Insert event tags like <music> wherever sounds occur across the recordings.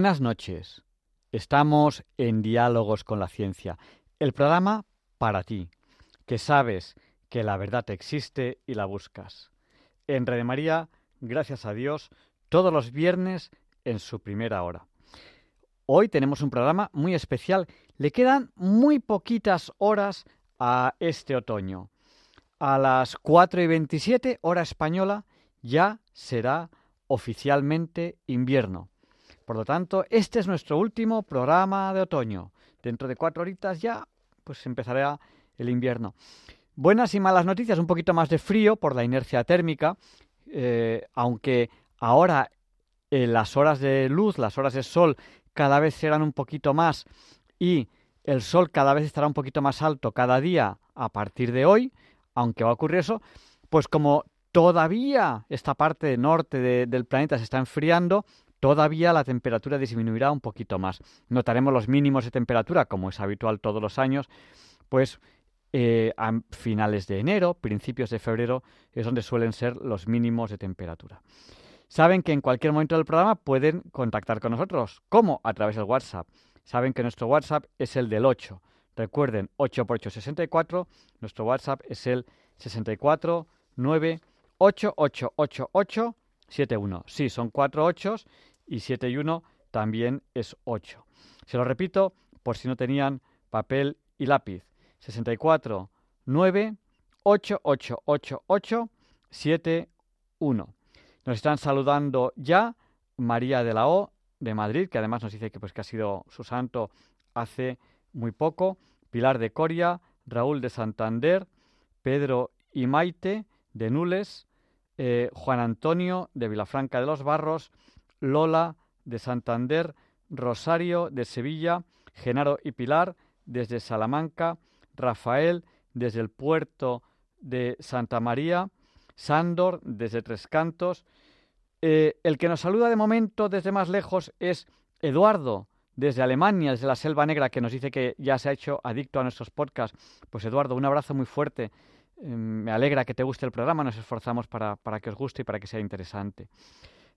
Buenas noches. Estamos en Diálogos con la Ciencia, el programa para ti, que sabes que la verdad existe y la buscas. En Red María, gracias a Dios, todos los viernes en su primera hora. Hoy tenemos un programa muy especial. Le quedan muy poquitas horas a este otoño. A las 4 y 27, hora española, ya será oficialmente invierno. Por lo tanto, este es nuestro último programa de otoño. Dentro de cuatro horitas ya, pues empezará el invierno. Buenas y malas noticias, un poquito más de frío por la inercia térmica, eh, aunque ahora eh, las horas de luz, las horas de sol, cada vez serán un poquito más y el sol cada vez estará un poquito más alto cada día a partir de hoy, aunque va a ocurrir eso, pues como todavía esta parte norte del planeta se está enfriando, todavía la temperatura disminuirá un poquito más. Notaremos los mínimos de temperatura, como es habitual todos los años, pues eh, a finales de enero, principios de febrero, es donde suelen ser los mínimos de temperatura. Saben que en cualquier momento del programa pueden contactar con nosotros. ¿Cómo? A través del WhatsApp. Saben que nuestro WhatsApp es el del 8. Recuerden, 8 por 8, 64. Nuestro WhatsApp es el 64 9 71. Sí, son cuatro ochos y 7 y 1 también es 8. Se lo repito por si no tenían papel y lápiz. 64 9 8 8 8 8 7 1. Nos están saludando ya María de la O de Madrid, que además nos dice que pues que ha sido su santo hace muy poco, Pilar de Coria, Raúl de Santander, Pedro y Maite de Nules, eh, Juan Antonio de Vilafranca de los Barros, Lola de Santander, Rosario de Sevilla, Genaro y Pilar desde Salamanca, Rafael desde el puerto de Santa María, Sándor desde Tres Cantos. Eh, el que nos saluda de momento desde más lejos es Eduardo desde Alemania, desde la Selva Negra, que nos dice que ya se ha hecho adicto a nuestros podcasts. Pues Eduardo, un abrazo muy fuerte. Eh, me alegra que te guste el programa, nos esforzamos para, para que os guste y para que sea interesante.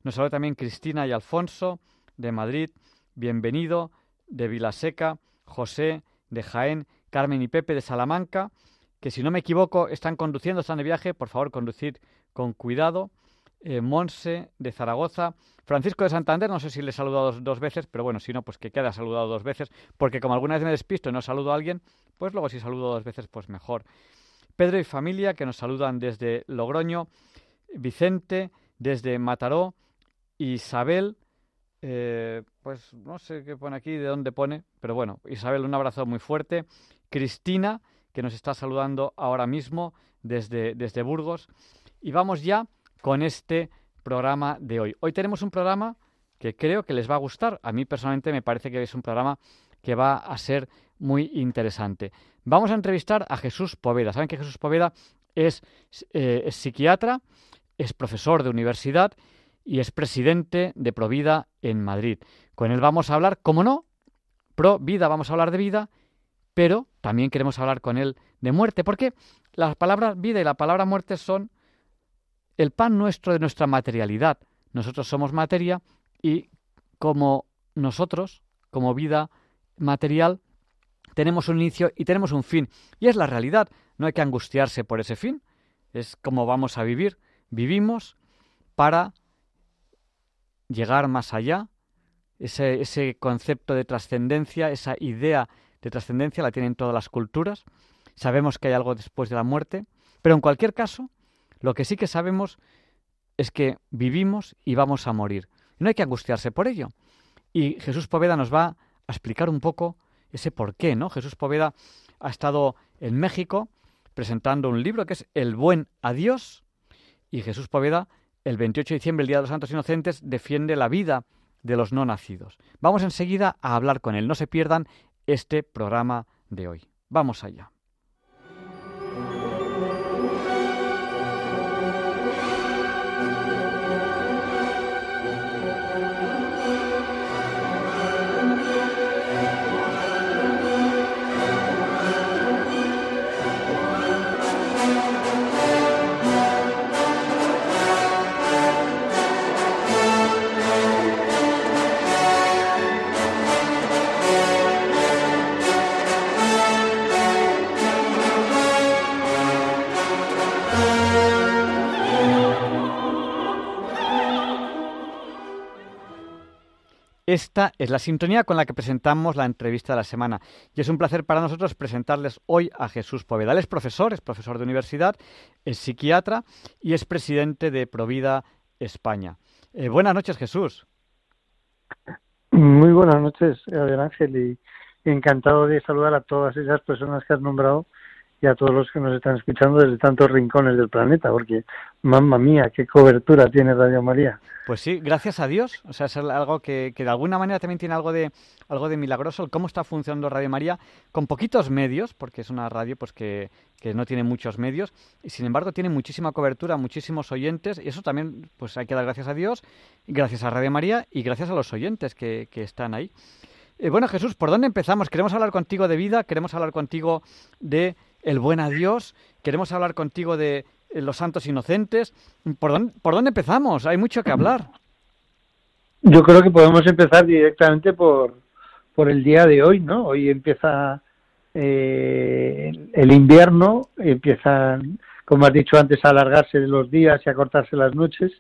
Nos saluda también Cristina y Alfonso de Madrid, bienvenido de Vilaseca, José de Jaén, Carmen y Pepe de Salamanca, que si no me equivoco están conduciendo, están de viaje, por favor conducir con cuidado. Eh, Monse de Zaragoza, Francisco de Santander, no sé si le he saludado dos, veces, pero bueno, si no, pues que queda saludado dos veces, porque como alguna vez me despisto y no saludo a alguien, pues luego si saludo dos veces, pues mejor. Pedro y familia, que nos saludan desde Logroño, Vicente, desde Mataró, Isabel, eh, pues no sé qué pone aquí, de dónde pone, pero bueno, Isabel, un abrazo muy fuerte. Cristina, que nos está saludando ahora mismo desde, desde Burgos. Y vamos ya con este programa de hoy. Hoy tenemos un programa que creo que les va a gustar. A mí personalmente me parece que es un programa que va a ser muy interesante. Vamos a entrevistar a Jesús Poveda. Saben que Jesús Poveda es, eh, es psiquiatra, es profesor de universidad y es presidente de Provida en Madrid. Con él vamos a hablar, como no, pro vida, vamos a hablar de vida, pero también queremos hablar con él de muerte, porque las palabras vida y la palabra muerte son el pan nuestro de nuestra materialidad. Nosotros somos materia y como nosotros, como vida material, tenemos un inicio y tenemos un fin. Y es la realidad. No hay que angustiarse por ese fin. Es como vamos a vivir. Vivimos para llegar más allá, ese, ese concepto de trascendencia, esa idea de trascendencia la tienen todas las culturas. Sabemos que hay algo después de la muerte, pero en cualquier caso, lo que sí que sabemos es que vivimos y vamos a morir. No hay que angustiarse por ello. Y Jesús Poveda nos va a explicar un poco ese por qué, ¿no? Jesús Poveda ha estado en México presentando un libro que es El buen adiós y Jesús Poveda el 28 de diciembre, el Día de los Santos Inocentes, defiende la vida de los no nacidos. Vamos enseguida a hablar con él. No se pierdan este programa de hoy. Vamos allá. Esta es la sintonía con la que presentamos la entrevista de la semana y es un placer para nosotros presentarles hoy a Jesús Poveda. Es profesor, es profesor de universidad, es psiquiatra y es presidente de Provida España. Eh, buenas noches, Jesús. Muy buenas noches, Adel Ángel, y encantado de saludar a todas esas personas que has nombrado y a todos los que nos están escuchando desde tantos rincones del planeta, porque, mamma mía, qué cobertura tiene Radio María. Pues sí, gracias a Dios. O sea, es algo que, que, de alguna manera también tiene algo de algo de milagroso, cómo está funcionando Radio María con poquitos medios, porque es una radio pues que, que no tiene muchos medios, y sin embargo tiene muchísima cobertura, muchísimos oyentes, y eso también pues hay que dar gracias a Dios, gracias a Radio María y gracias a los oyentes que, que están ahí. Eh, bueno, Jesús, ¿por dónde empezamos? Queremos hablar contigo de vida, queremos hablar contigo de el buen adiós, queremos hablar contigo de eh, los santos inocentes. ¿Por dónde, ¿Por dónde empezamos? Hay mucho que hablar. Yo creo que podemos empezar directamente por, por el día de hoy, ¿no? Hoy empieza eh, el invierno, empiezan, como has dicho antes, a alargarse los días y a cortarse las noches.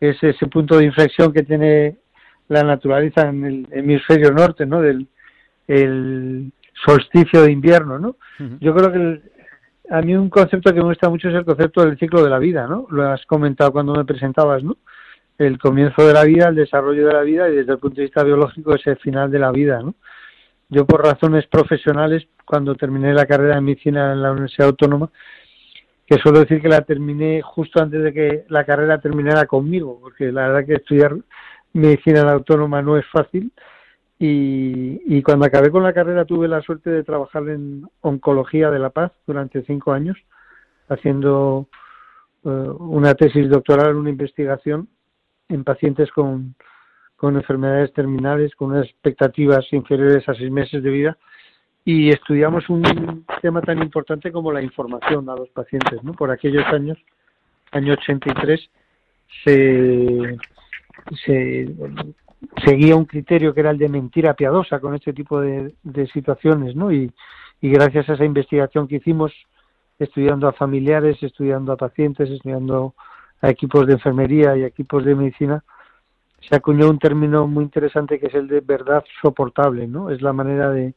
Es ese punto de inflexión que tiene la naturaleza en el hemisferio norte, ¿no? Del el solsticio de invierno, ¿no? Yo creo que a mí un concepto que me gusta mucho es el concepto del ciclo de la vida, ¿no? Lo has comentado cuando me presentabas, ¿no? El comienzo de la vida, el desarrollo de la vida y desde el punto de vista biológico es el final de la vida, ¿no? Yo por razones profesionales, cuando terminé la carrera de medicina en la Universidad Autónoma, que suelo decir que la terminé justo antes de que la carrera terminara conmigo, porque la verdad que estudiar medicina en la Autónoma no es fácil, y, cuando acabé con la carrera tuve la suerte de trabajar en oncología de la paz durante cinco años, haciendo eh, una tesis doctoral, una investigación en pacientes con, con enfermedades terminales, con unas expectativas inferiores a seis meses de vida, y estudiamos un tema tan importante como la información a los pacientes. ¿no? Por aquellos años, año 83, se, se seguía un criterio que era el de mentira piadosa con este tipo de, situaciones, ¿no? Y, gracias a esa investigación que hicimos, estudiando a familiares, estudiando a pacientes, estudiando a equipos de enfermería y equipos de medicina, se acuñó un término muy interesante que es el de verdad soportable, ¿no? Es la manera de,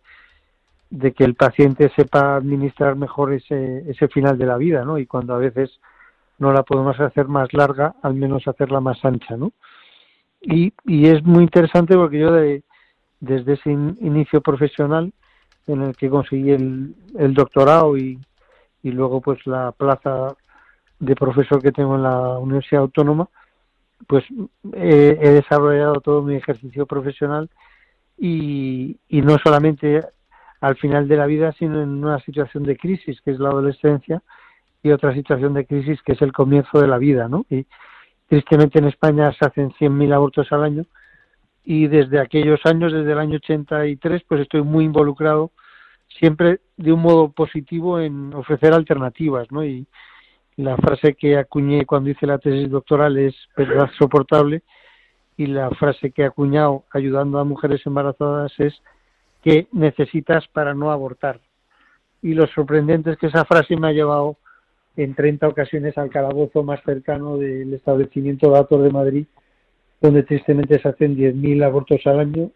de que el paciente sepa administrar mejor ese, ese final de la vida, ¿no? Y cuando a veces no la podemos hacer más larga, al menos hacerla más ancha, ¿no? Y, y es muy interesante porque yo de, desde ese inicio profesional en el que conseguí el, el doctorado y, luego pues la plaza de profesor que tengo en la Universidad Autónoma, pues he, he desarrollado todo mi ejercicio profesional y, y no solamente al final de la vida, sino en una situación de crisis, que es la adolescencia, y otra situación de crisis, que es el comienzo de la vida, ¿no? Y, Tristemente en España se hacen 100.000 abortos al año y desde aquellos años, desde el año 83, pues estoy muy involucrado siempre de un modo positivo en ofrecer alternativas, ¿no? Y la frase que acuñé cuando hice la tesis doctoral es verdad soportable y la frase que he acuñado ayudando a mujeres embarazadas es que necesitas para no abortar. Y lo sorprendente es que esa frase me ha llevado en 30 ocasiones al calabozo más cercano del establecimiento datos de Madrid, donde tristemente se hacen 10.000 abortos al año.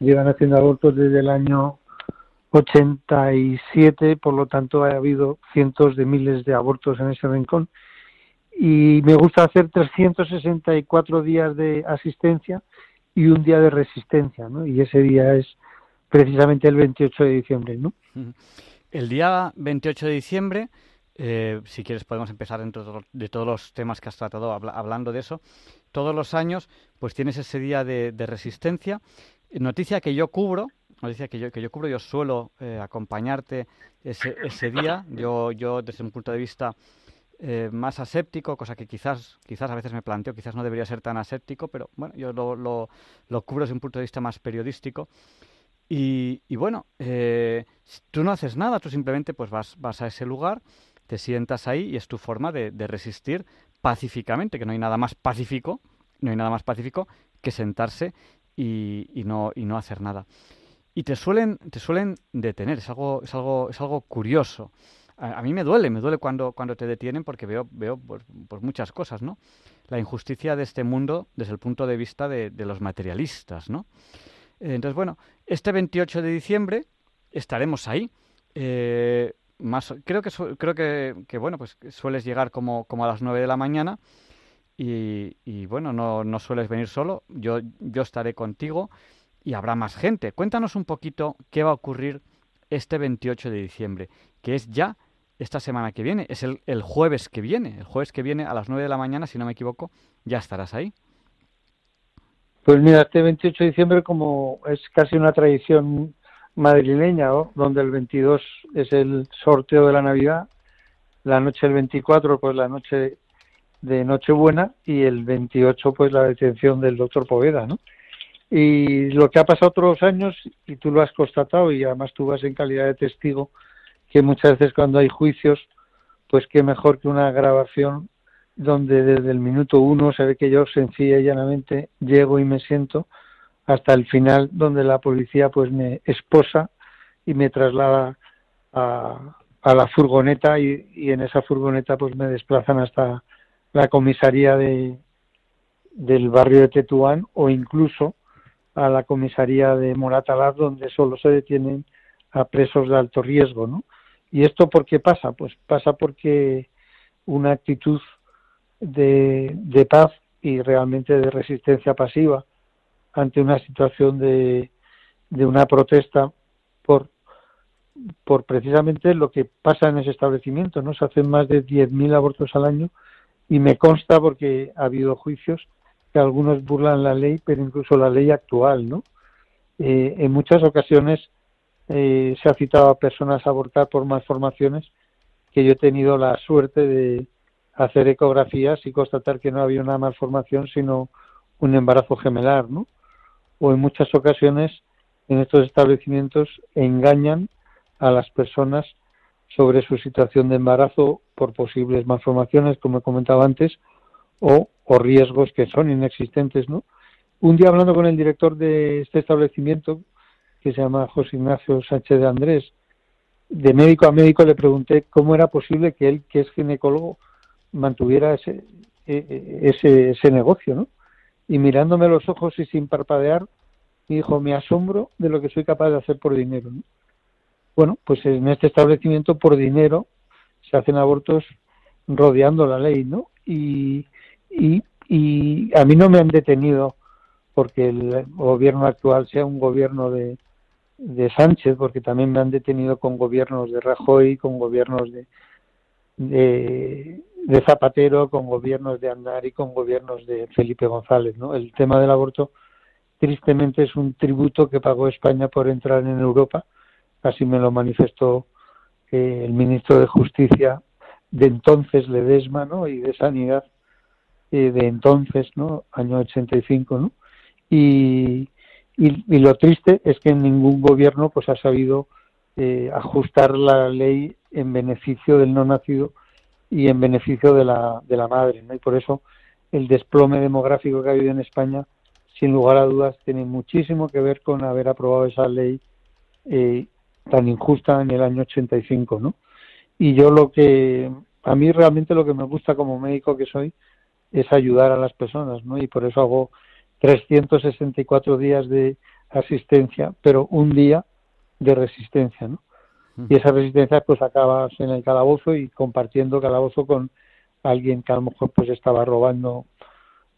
Llevan haciendo abortos desde el año 87, por lo tanto ha habido cientos de miles de abortos en ese rincón. Y me gusta hacer 364 días de asistencia y un día de resistencia, ¿no? Y ese día es precisamente el 28 de diciembre, ¿no? El día 28 de diciembre eh, si quieres podemos empezar dentro de todos los temas que has tratado hablando de eso. Todos los años pues tienes ese día de, resistencia. Noticia que yo cubro, noticia que yo, que yo cubro, yo suelo eh, acompañarte ese, ese día. Yo, yo desde un punto de vista eh, más aséptico, cosa que quizás, quizás a veces me planteo, quizás no debería ser tan aséptico, pero bueno, yo lo, lo, lo cubro desde un punto de vista más periodístico. Y, y bueno, tú no haces nada, tú simplemente pues vas, vas a ese lugar, te sientas ahí y es tu forma de, resistir pacíficamente, que no hay nada más pacífico, no hay nada más pacífico que sentarse y, no, y no hacer nada. Y te suelen, te suelen detener, es algo, es algo, es algo curioso. A, mí me duele, me duele cuando, cuando te detienen porque veo, veo pues, muchas cosas, ¿no? La injusticia de este mundo desde el punto de vista de, los materialistas, ¿no? Entonces, bueno, este 28 de diciembre estaremos ahí. Eh, más creo que creo que, bueno pues sueles llegar como, como a las 9 de la mañana y, bueno no, no, sueles venir solo. Yo yo estaré contigo y habrá más gente. Cuéntanos un poquito qué va a ocurrir este 28 de diciembre que es ya esta semana que viene. Es el, el jueves que viene. El jueves que viene a las 9 de la mañana si no me equivoco ya estarás ahí. Pues mira este 28 de diciembre como es casi una tradición madrileña, donde el 22 es el sorteo de la Navidad, la noche del 24 pues la noche de Nochebuena y el 28 pues la detención del doctor Poveda, ¿no? Y lo que ha pasado otros años, y tú lo has constatado y además tú vas en calidad de testigo, que muchas veces cuando hay juicios, pues qué mejor que una grabación donde desde el minuto uno se ve que yo sencilla y llanamente llego y me siento hasta el final donde la policía pues me esposa y me traslada a, a la furgoneta y, y, en esa furgoneta pues me desplazan hasta la comisaría de del barrio de Tetuán o incluso a la comisaría de Moratalaz donde solo se detienen a presos de alto riesgo, ¿no? ¿Y esto por qué pasa? Pues pasa porque una actitud de, de paz y realmente de resistencia pasiva ante una situación de, de una protesta por, precisamente lo que pasa en ese establecimiento. ¿no? Se hacen más de 10.000 abortos al año y me consta porque ha habido juicios que algunos burlan la ley, pero incluso la ley actual. ¿no? Eh, en muchas ocasiones eh, se ha citado a personas a abortar por malformaciones que yo he tenido la suerte de hacer ecografías y constatar que no había una malformación sino un embarazo gemelar, ¿no? O en muchas ocasiones en estos establecimientos engañan a las personas sobre su situación de embarazo por posibles malformaciones, como he comentado antes, o, o riesgos que son inexistentes, ¿no? Un día hablando con el director de este establecimiento, que se llama José Ignacio Sánchez de Andrés, de médico a médico le pregunté cómo era posible que él, que es ginecólogo, mantuviera ese, e, e, ese, ese negocio, ¿no? Y mirándome los ojos y sin parpadear, dijo, me asombro de lo que soy capaz de hacer por dinero. Bueno, pues en este establecimiento por dinero se hacen abortos rodeando la ley, ¿no? Y, y, y a mí no me han detenido porque el gobierno actual sea un gobierno de, de Sánchez, porque también me han detenido con gobiernos de Rajoy, con gobiernos de, de, de Zapatero, con gobiernos de Andar y con gobiernos de Felipe González. ¿no? El tema del aborto, tristemente, es un tributo que pagó España por entrar en Europa. Así me lo manifestó eh, el ministro de Justicia de entonces, Ledesma, ¿no? y de Sanidad eh, de entonces, ¿no? año 85. ¿no? Y, y, y, lo triste es que ningún gobierno pues ha sabido eh, ajustar la ley en beneficio del no nacido y en beneficio de la, de la madre. ¿no? Y por eso el desplome demográfico que ha habido en España, sin lugar a dudas, tiene muchísimo que ver con haber aprobado esa ley eh, tan injusta en el año 85. ¿no? Y yo lo que, a mí realmente lo que me gusta como médico que soy es ayudar a las personas, ¿no? Y por eso hago 364 días de asistencia, pero un día de resistencia, ¿no? Y esa resistencia pues acabas en el calabozo y compartiendo calabozo con alguien que a lo mejor pues estaba robando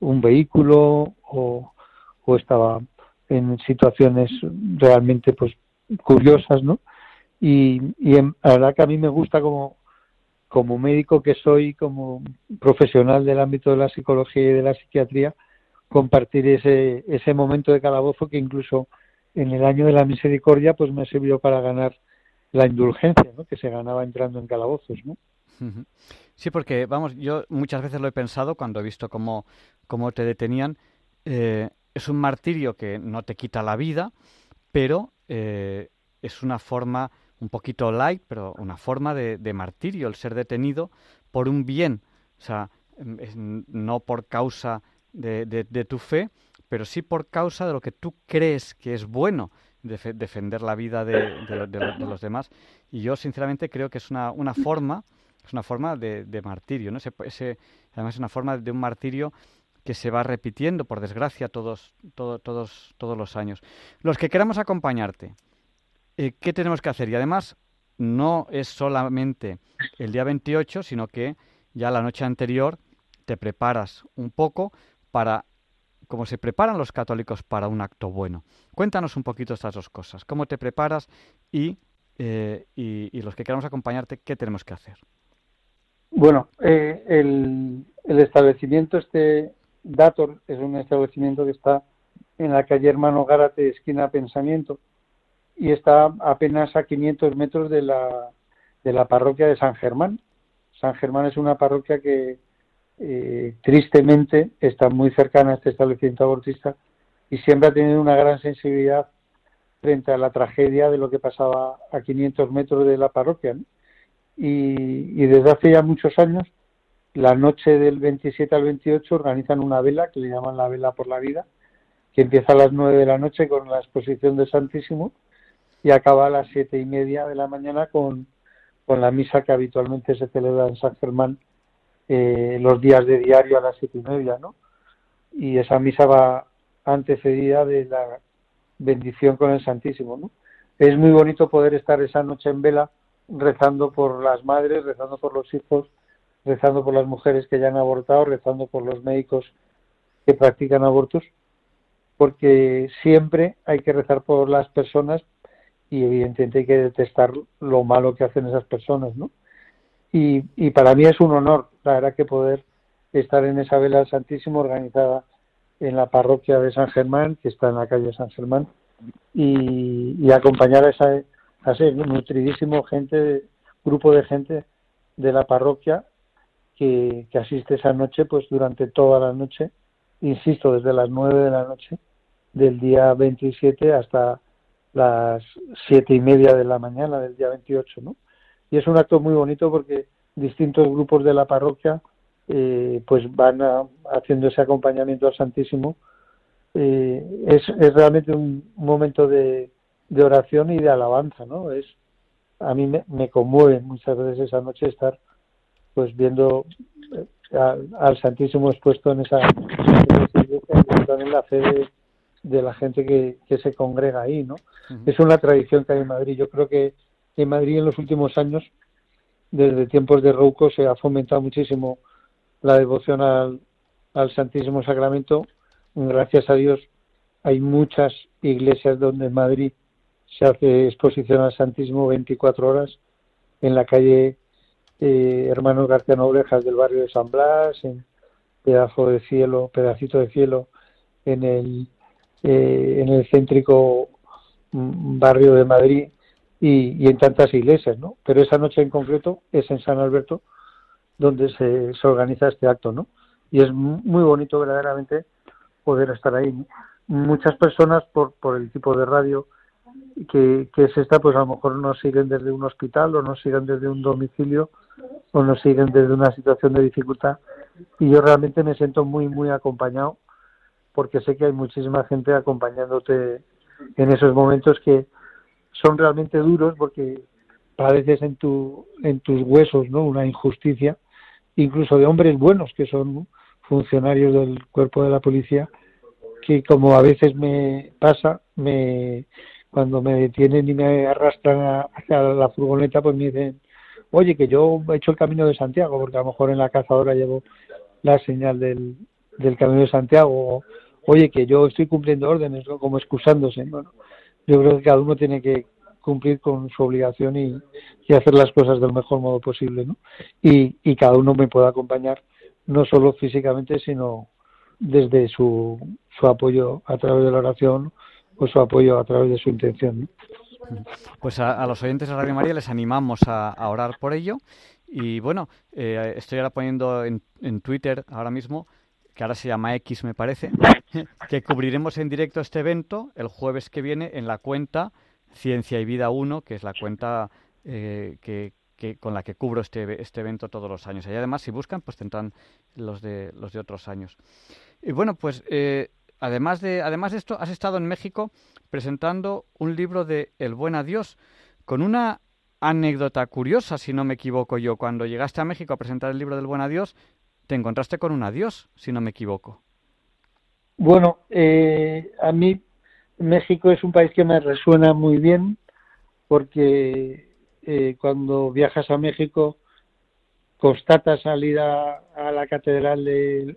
un vehículo o, o estaba en situaciones realmente pues curiosas no y, y en, la verdad que a mí me gusta como como médico que soy, como profesional del ámbito de la psicología y de la psiquiatría, compartir ese, ese momento de calabozo que incluso en el año de la misericordia pues me sirvió para ganar la indulgencia ¿no? que se ganaba entrando en calabozos. ¿no? Sí, porque vamos, yo muchas veces lo he pensado cuando he visto cómo, cómo te detenían. Eh, es un martirio que no te quita la vida, pero eh, es una forma un poquito light, pero una forma de, martirio el ser detenido por un bien, o sea, no por causa de, tu fe, pero sí por causa de lo que tú crees que es bueno, defender la vida de, los demás. Y yo sinceramente creo que es una, una forma, es una forma de, martirio, ¿no? Ese, además es una forma de un martirio que se va repitiendo, por desgracia, todos, todos, todos los años. Los que queramos acompañarte, eh, ¿qué tenemos que hacer? Y además, no es solamente el día 28, sino que ya la noche anterior te preparas un poco para, como se preparan los católicos para un acto bueno. Cuéntanos un poquito estas dos cosas. ¿Cómo te preparas y, eh, y, los que queramos acompañarte, qué tenemos que hacer? Bueno, eh, el, el establecimiento este Dator es un establecimiento que está en la calle Hermano Gárate, esquina Pensamiento, y está apenas a 500 metros de la, de la parroquia de San Germán. San Germán es una parroquia que eh, tristemente está muy cercana a este establecimiento abortista y siempre ha tenido una gran sensibilidad frente a la tragedia de lo que pasaba a 500 metros de la parroquia. Y, desde hace ya muchos años la noche del 27 al 28 organizan una vela que le llaman la vela por la vida, que empieza a las 9 de la noche con la exposición de Santísimo y acaba a las siete y media de la mañana con, con la misa que habitualmente se celebra en San Germán eh, los días de diario a las siete y media, ¿no? Y esa misa va antecedida de la bendición con el Santísimo, ¿no? Es muy bonito poder estar esa noche en vela rezando por las madres, rezando por los hijos, rezando por las mujeres que ya han abortado, rezando por los médicos que practican abortos, porque siempre hay que rezar por las personas y evidentemente hay que detestar lo malo que hacen esas personas, ¿no? Y, y para mí es un honor, verdad, que poder estar en esa vela Santísimo organizada en la parroquia de San Germán, que está en la calle San Germán, y, acompañar a, esa, a ese nutridísimo gente, grupo de gente de la parroquia que, asiste esa noche, pues durante toda la noche, insisto, desde las nueve de la noche del día 27 hasta las siete y media de la mañana del día 28, ¿no? Y es un acto muy bonito porque distintos grupos de la parroquia eh, pues van haciendo ese acompañamiento al Santísimo. Eh, es, es, realmente un, momento de, de, oración y de alabanza, ¿no? Es a mí me, me conmueve muchas veces esa noche estar pues viendo eh, al, Santísimo expuesto en esa, también la fe de, la gente que, se congrega ahí, ¿no? Es una tradición que hay en Madrid. Yo creo que en Madrid en los últimos años, desde tiempos de Rouco, se ha fomentado muchísimo la devoción al, Santísimo Sacramento. Gracias a Dios hay muchas iglesias donde en Madrid se hace exposición al Santísimo 24 horas en la calle eh, hermanos García Noblejas del barrio de San Blas, en Pedazo de Cielo, Pedacito de Cielo, en el, eh, en el céntrico mm, barrio de Madrid y, y, en tantas iglesias, ¿no? Pero esa noche en concreto es en San Alberto donde se, se organiza este acto, ¿no? Y es muy bonito verdaderamente poder estar ahí. Muchas personas por, por el tipo de radio que, que es esta, pues a lo mejor nos siguen desde un hospital o nos siguen desde un domicilio o nos siguen desde una situación de dificultad y yo realmente me siento muy muy acompañado porque sé que hay muchísima gente acompañándote en esos momentos que son realmente duros porque padeces en tu en tus huesos no una injusticia incluso de hombres buenos que son funcionarios del cuerpo de la policía que como a veces me pasa me cuando me detienen y me arrastran hacia la furgoneta pues me dicen oye, que yo he hecho el camino de Santiago, porque a lo mejor en la cazadora llevo la señal del, del camino de Santiago, oye, que yo estoy cumpliendo órdenes, como excusándose. Bueno, yo creo que cada uno tiene que cumplir con su obligación y, hacer las cosas del mejor modo posible, ¿no? Y, y cada uno me puede acompañar no solo físicamente, sino desde su, su apoyo a través de la oración o su apoyo a través de su intención. Pues a, los oyentes de Radio María les animamos a, orar por ello. Y bueno, eh, estoy ahora poniendo en, en Twitter ahora mismo que ahora se llama X me parece, <laughs> que cubriremos en directo este evento el jueves que viene en la cuenta Ciencia y Vida 1, que es la cuenta eh, que, con la que cubro este, este evento todos los años. Y además, si buscan, pues tendrán los de, los de otros años. Y bueno, pues eh, además, de, además de esto, has estado en México presentando un libro de El Buen Adiós, con una anécdota curiosa, si no me equivoco yo. Cuando llegaste a México a presentar el libro del Buen Adiós, te encontraste con un adiós, si no me equivoco. Bueno, eh, a mí México es un país que me resuena muy bien porque eh, cuando viajas a México constatas salir a, la catedral de,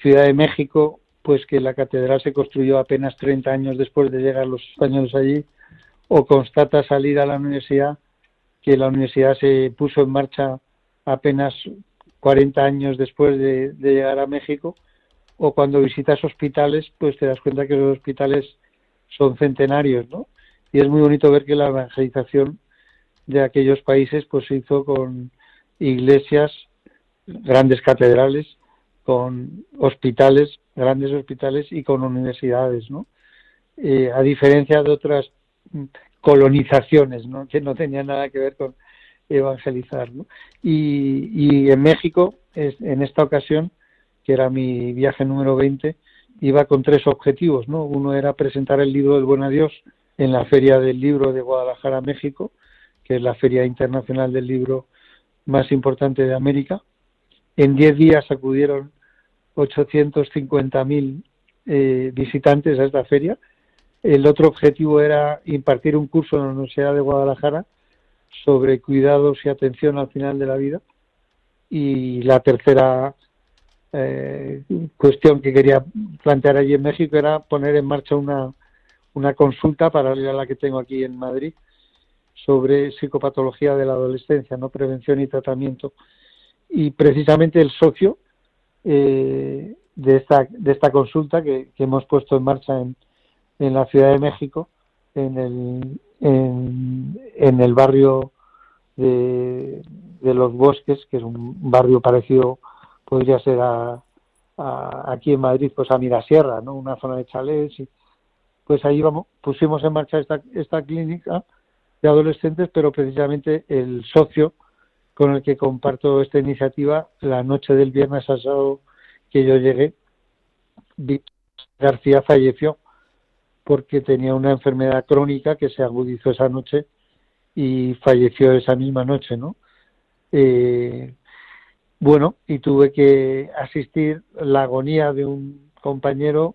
Ciudad de México, pues que la catedral se construyó apenas 30 años después de llegar los españoles allí, o constatas salir a la universidad, que la universidad se puso en marcha apenas 40 años después de, llegar a México, o cuando visitas hospitales, pues te das cuenta que los hospitales son centenarios, ¿no? Y es muy bonito ver que la evangelización de aquellos países pues se hizo con iglesias, grandes catedrales, con hospitales, grandes hospitales y con universidades, ¿no? Eh, a diferencia de otras colonizaciones, ¿no? Que no tenían nada que ver con evangelizar. ¿no? Y, en México, en esta ocasión, que era mi viaje número 20, iba con tres objetivos. ¿no? Uno era presentar el libro del Buen Adiós en la Feria del Libro de Guadalajara, México, que es la feria internacional del libro más importante de América. En diez días acudieron 850.000 eh, visitantes a esta feria. El otro objetivo era impartir un curso en la Universidad de Guadalajara sobre cuidados y atención al final de la vida. Y la tercera eh, cuestión que quería plantear allí en México era poner en marcha una, una consulta paralela a la que tengo aquí en Madrid sobre psicopatología de la adolescencia, no prevención y tratamiento. Y precisamente el socio eh, de, esta, de esta consulta que, hemos puesto en marcha en, en la Ciudad de México, en el, en, el barrio de, los bosques, que es un barrio parecido, podría ser a, aquí en Madrid, pues a Mirasierra, ¿no? Una zona de chalés. Y, pues ahí vamos, pusimos en marcha esta, esta clínica de adolescentes, pero precisamente el socio con el que comparto esta iniciativa, la noche del viernes pasado que yo llegué, García falleció porque tenía una enfermedad crónica que se agudizó esa noche y falleció esa misma noche, ¿no? Eh, bueno, y tuve que asistir la agonía de un compañero,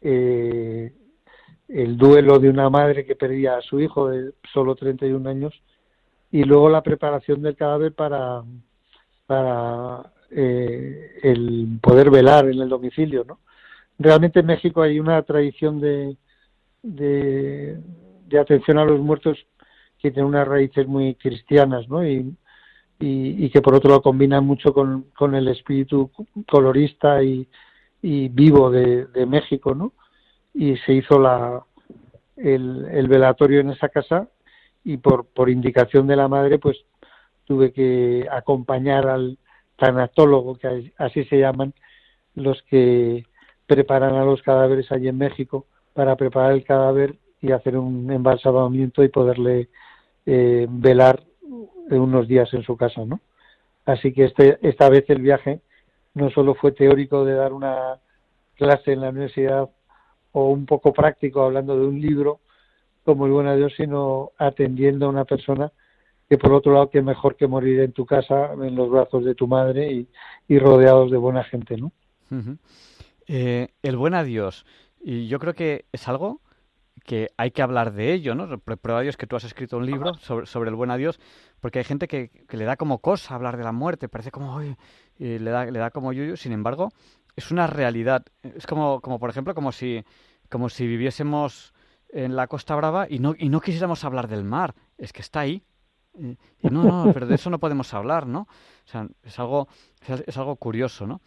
eh, el duelo de una madre que perdía a su hijo de solo 31 años y luego la preparación del cadáver para para eh, el poder velar en el domicilio, ¿no? Realmente en México hay una tradición de, de, atención a los muertos que tiene unas raíces muy cristianas, ¿no? Y, y, que por otro lado combinan mucho con, el espíritu colorista y, vivo de, México, ¿no? Y se hizo la, el, el, velatorio en esa casa y por, por indicación de la madre, pues tuve que acompañar al tanatólogo, que así se llaman, los que preparan a los cadáveres allí en México, para preparar el cadáver y hacer un embalsamamiento y poderle eh, velar unos días en su casa, ¿no? Así que este, esta vez el viaje no solo fue teórico de dar una clase en la universidad o un poco práctico hablando de un libro como el Buen Dios, sino atendiendo a una persona que por otro lado que mejor que morir en tu casa, en los brazos de tu madre y, y rodeados de buena gente, ¿no? eh, el buen adiós. Y yo creo que es algo que hay que hablar de ello, ¿no? Prueba Dios que tú has escrito un libro sobre, sobre el buen adiós, porque hay gente que, que, le da como cosa hablar de la muerte, parece como, y le da, le da como yuyu, sin embargo, es una realidad. Es como, como por ejemplo, como si, como si viviésemos en la Costa Brava y no, y no quisiéramos hablar del mar, es que está ahí. Y, no, no, pero de eso no podemos hablar, ¿no? O sea, es algo, es algo curioso, ¿no?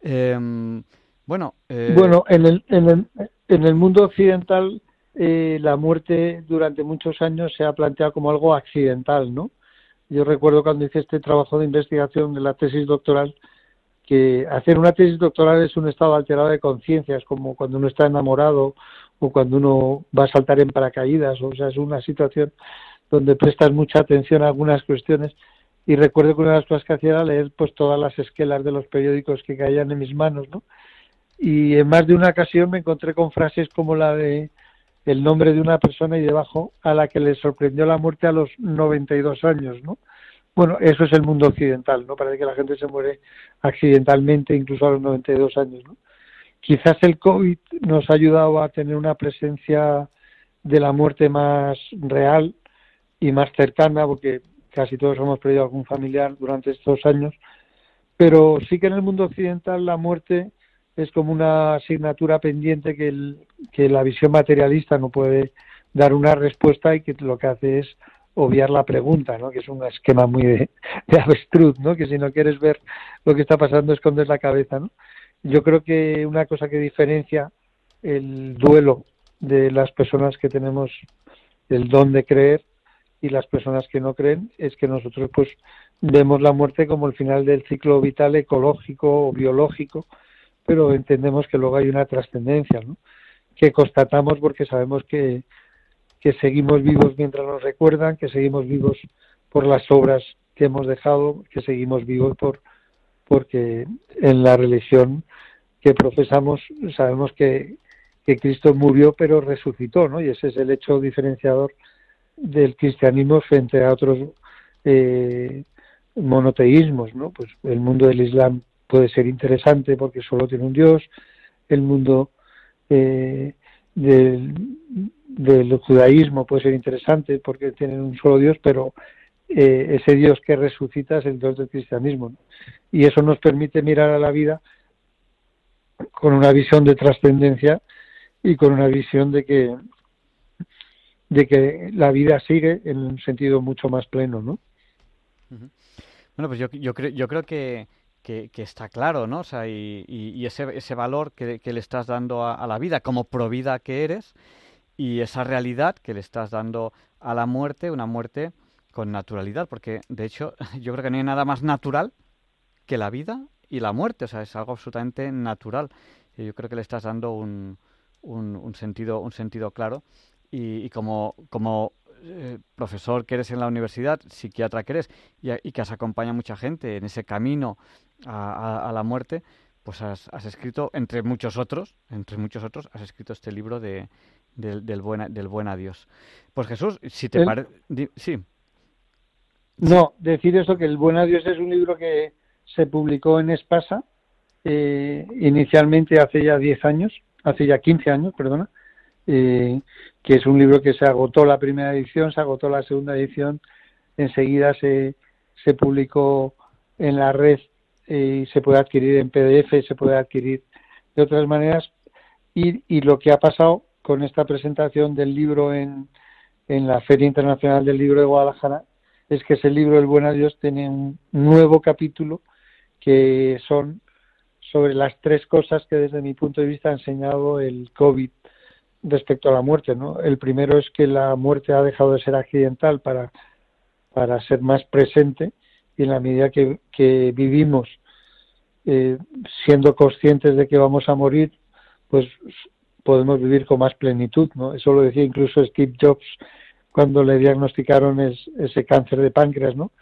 Em, bueno, eh... bueno en, el, en, el, en el mundo occidental eh, la muerte durante muchos años se ha planteado como algo accidental, ¿no? Yo recuerdo cuando hice este trabajo de investigación de la tesis doctoral, que hacer una tesis doctoral es un estado alterado de conciencia, es como cuando uno está enamorado o cuando uno va a saltar en paracaídas, o sea, es una situación donde prestas mucha atención a algunas cuestiones. Y recuerdo que una de las cosas que hacía era leer pues todas las esquelas de los periódicos que caían en mis manos, ¿no? Y en más de una ocasión me encontré con frases como la de el nombre de una persona y debajo a la que le sorprendió la muerte a los 92 años, ¿no? Bueno, eso es el mundo occidental, ¿no? Parece que la gente se muere accidentalmente incluso a los 92 años, ¿no? Quizás el COVID nos ha ayudado a tener una presencia de la muerte más real y más cercana, porque casi todos hemos perdido algún familiar durante estos años, pero sí que en el mundo occidental la muerte es como una asignatura pendiente que, el, que la visión materialista no puede dar una respuesta y que lo que hace es obviar la pregunta, ¿no? que es un esquema muy de, de, avestruz, ¿no? que si no quieres ver lo que está pasando escondes la cabeza. ¿no? Yo creo que una cosa que diferencia el duelo de las personas que tenemos el don de creer y las personas que no creen es que nosotros pues vemos la muerte como el final del ciclo vital ecológico o biológico pero entendemos que luego hay una trascendencia, ¿no? que constatamos porque sabemos que, que seguimos vivos mientras nos recuerdan, que seguimos vivos por las obras que hemos dejado, que seguimos vivos por porque en la religión que profesamos sabemos que, que Cristo murió pero resucitó, ¿no? Y ese es el hecho diferenciador del cristianismo frente a otros eh, monoteísmos, ¿no? Pues el mundo del Islam puede ser interesante porque solo tiene un Dios, el mundo eh, del, del, judaísmo puede ser interesante porque tienen un solo Dios, pero eh, ese Dios que resucita es el Dios del cristianismo. Y eso nos permite mirar a la vida con una visión de trascendencia y con una visión de que de que la vida sigue en un sentido mucho más pleno, ¿no? Bueno, pues yo, yo creo, yo creo que, que, está claro, ¿no? O sea, y, y ese, ese, valor que, le estás dando a, la vida como provida que eres y esa realidad que le estás dando a la muerte, una muerte con naturalidad, porque de hecho <laughs> yo creo que no hay nada más natural que la vida y la muerte, o sea, es algo absolutamente natural. Y yo creo que le estás dando un, un, un sentido, un sentido claro y, y como, como eh, profesor que eres en la universidad, psiquiatra que eres, y, que has acompañado a mucha gente en ese camino a, la muerte, pues has, escrito, entre muchos otros, entre muchos otros, has escrito este libro de, del, buen, del buen adiós. Pues Jesús, si te parece... Sí. No, decir eso, que el buen adiós es un libro que se publicó en Espasa, eh, inicialmente hace ya 10 años, hace ya 15 años, perdona, eh, que es un libro que se agotó la primera edición, se agotó la segunda edición, enseguida se, se publicó en la red eh, y se puede adquirir en PDF, se puede adquirir de otras maneras. Y, y lo que ha pasado con esta presentación del libro en, en la Feria Internacional del Libro de Guadalajara es que ese libro, El Buen Adiós, tiene un nuevo capítulo que son sobre las tres cosas que desde mi punto de vista ha enseñado el COVID respecto a la muerte, ¿no? El primero es que la muerte ha dejado de ser accidental para, para ser más presente y en la medida que, que vivimos eh, siendo conscientes de que vamos a morir, pues podemos vivir con más plenitud, ¿no? Eso lo decía incluso Steve Jobs cuando le diagnosticaron ese cáncer de páncreas, ¿no?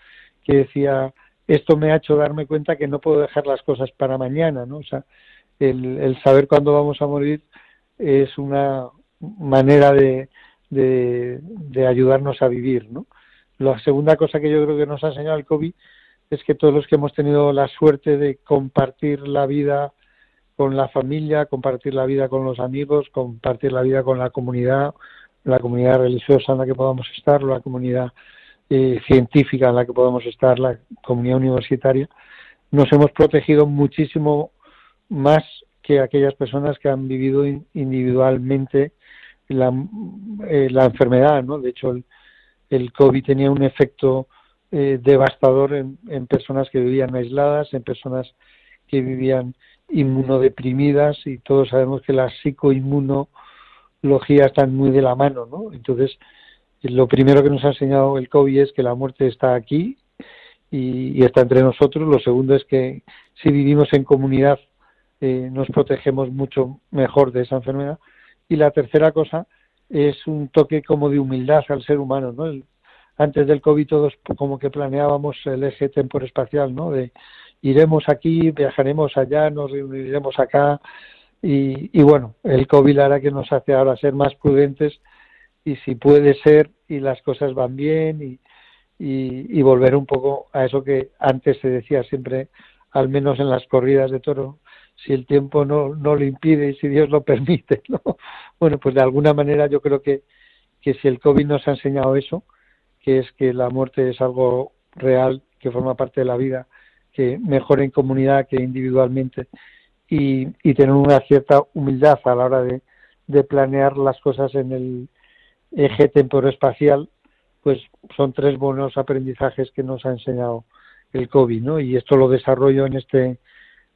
Que decía, esto me ha hecho darme cuenta que no puedo dejar las cosas para mañana, ¿no? O sea, el, el saber cuándo vamos a morir es una manera de, de, ayudarnos a vivir, ¿no? La segunda cosa que yo creo que nos ha enseñado el COVID es que todos los que hemos tenido la suerte de compartir la vida con la familia, compartir la vida con los amigos, compartir la vida con la comunidad, la comunidad religiosa en la que podamos estar, la comunidad eh, científica en la que podamos estar, la comunidad universitaria, nos hemos protegido muchísimo más que aquellas personas que han vivido individualmente la, eh, la enfermedad, ¿no? De hecho, el, COVID tenía un efecto eh, devastador en, personas que vivían aisladas, en personas que vivían inmunodeprimidas y todos sabemos que la psicoinmunología están muy de la mano, ¿no? Entonces, lo primero que nos ha enseñado el COVID es que la muerte está aquí y está entre nosotros. Lo segundo es que si vivimos en comunidad eh, nos protegemos mucho mejor de esa enfermedad. Y la tercera cosa es un toque como de humildad al ser humano, ¿no? antes del COVID todos como que planeábamos el eje espacial ¿no? De iremos aquí, viajaremos allá, nos reuniremos acá y, bueno, el COVID hará que nos hace ahora ser más prudentes y si puede ser y las cosas van bien y, y volver un poco a eso que antes se decía siempre, al menos en las corridas de toro, si el tiempo no, no lo impide y si Dios lo permite. <laughs> ¿no? Bueno, pues de alguna manera yo creo que, que si el COVID nos ha enseñado eso, que es que la muerte es algo real, que forma parte de la vida, que mejor en comunidad que individualmente y, y tener una cierta humildad a la hora de, de planear las cosas en el eje temporoespacial, pues son tres buenos aprendizajes que nos ha enseñado el COVID, ¿no? Y esto lo desarrollo en este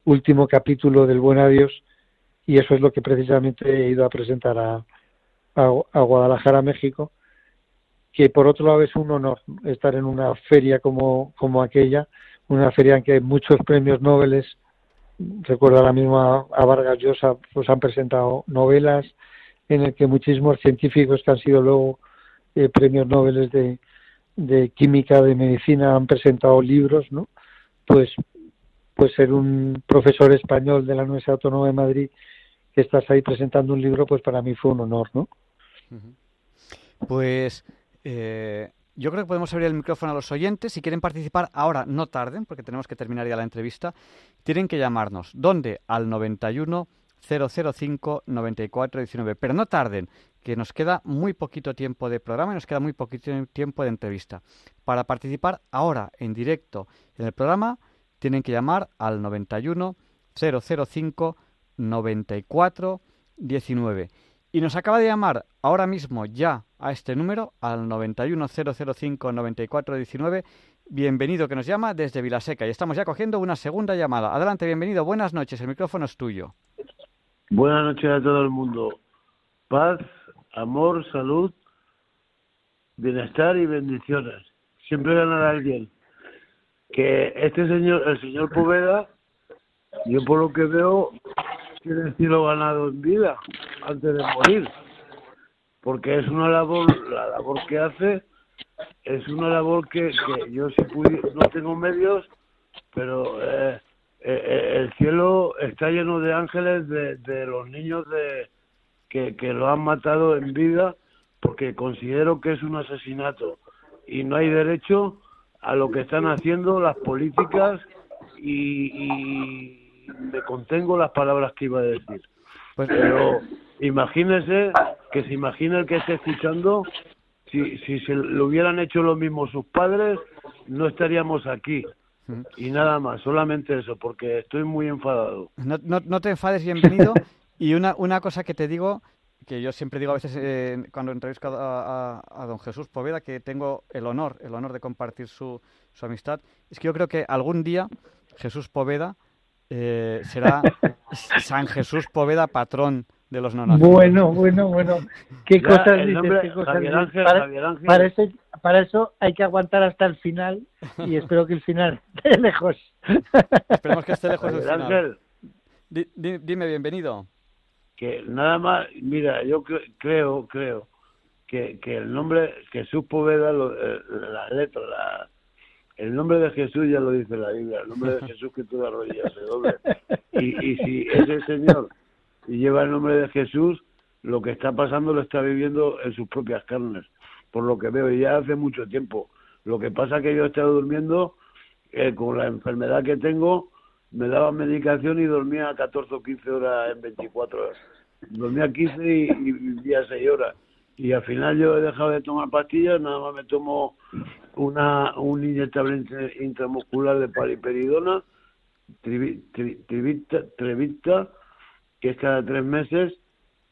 último capítulo del Buen Adiós y eso es lo que precisamente he ido a presentar a, a, Guadalajara, México, que por otro lado es un honor estar en una feria como, como aquella, una feria en que muchos premios Nobel, recuerdo ahora mismo a, Vargas Llosa, pues han presentado novelas, en el que muchísimos científicos que han sido luego eh, premios Nobel de, de química, de medicina, han presentado libros, ¿no? Pues pues ser un profesor español de la Universidad Autónoma de Madrid que estás ahí presentando un libro, pues para mí fue un honor, ¿no? Pues eh, yo creo que podemos abrir el micrófono a los oyentes. Si quieren participar ahora, no tarden, porque tenemos que terminar ya la entrevista. Tienen que llamarnos. ¿Dónde? Al 91 005 94 19. Pero no tarden, que nos queda muy poquito tiempo de programa y nos queda muy poquito tiempo de entrevista. Para participar ahora en directo en el programa, tienen que llamar al 91 005 94 19. Y nos acaba de llamar ahora mismo ya a este número, al 91 005 94 19. Bienvenido que nos llama desde Vilaseca y estamos ya cogiendo una segunda llamada. Adelante, bienvenido, buenas noches, el micrófono es tuyo. Buenas noches a todo el mundo. Paz, amor, salud, bienestar y bendiciones. Siempre ganará alguien que este señor, el señor Poveda, yo por lo que veo, tiene el cielo ganado en vida antes de morir. Porque es una labor, la labor que hace, es una labor que, que yo si no tengo medios, pero eh, eh, eh, el cielo está lleno de ángeles de, de los niños de que, que lo han matado en vida porque considero que es un asesinato y no hay derecho a lo que están haciendo las políticas y, y me contengo las palabras que iba a decir. Pues, Pero imagínese que se imagina el que esté escuchando, si, si se lo hubieran hecho lo mismo sus padres, no estaríamos aquí. Y nada más, solamente eso, porque estoy muy enfadado. No, no, no te enfades, bienvenido. <laughs> y una, una cosa que te digo, que yo siempre digo a veces eh, cuando entrevisto a, a, don Jesús Poveda que tengo el honor, el honor de compartir su, su amistad, es que yo creo que algún día Jesús Poveda eh, será <laughs> San Jesús Poveda patrón de los no Bueno, bueno, bueno. ¿Qué cosas dices? ¿Qué cosas Ángel, para, para, eso, para eso hay que aguantar hasta el final y <laughs> espero que el final esté lejos. Esperemos que esté lejos del final. Ángel. dime, bienvenido que nada más, mira, yo creo, creo que, que el nombre Jesús Poveda, lo, eh, la letra, la, el nombre de Jesús ya lo dice la Biblia, el nombre de <laughs> Jesús que tú rodillas se doble. Y, y si ese señor lleva el nombre de Jesús, lo que está pasando lo está viviendo en sus propias carnes, por lo que veo, y ya hace mucho tiempo. Lo que pasa es que yo he estado durmiendo eh, con la enfermedad que tengo, me daba medicación y dormía 14 o 15 horas en 24 horas. Dormía 15 y, vivía 6 horas. Y al final yo he dejado de tomar pastillas, nada más me tomo una un inyectable intramuscular de paliperidona, trevita, que es cada tres meses,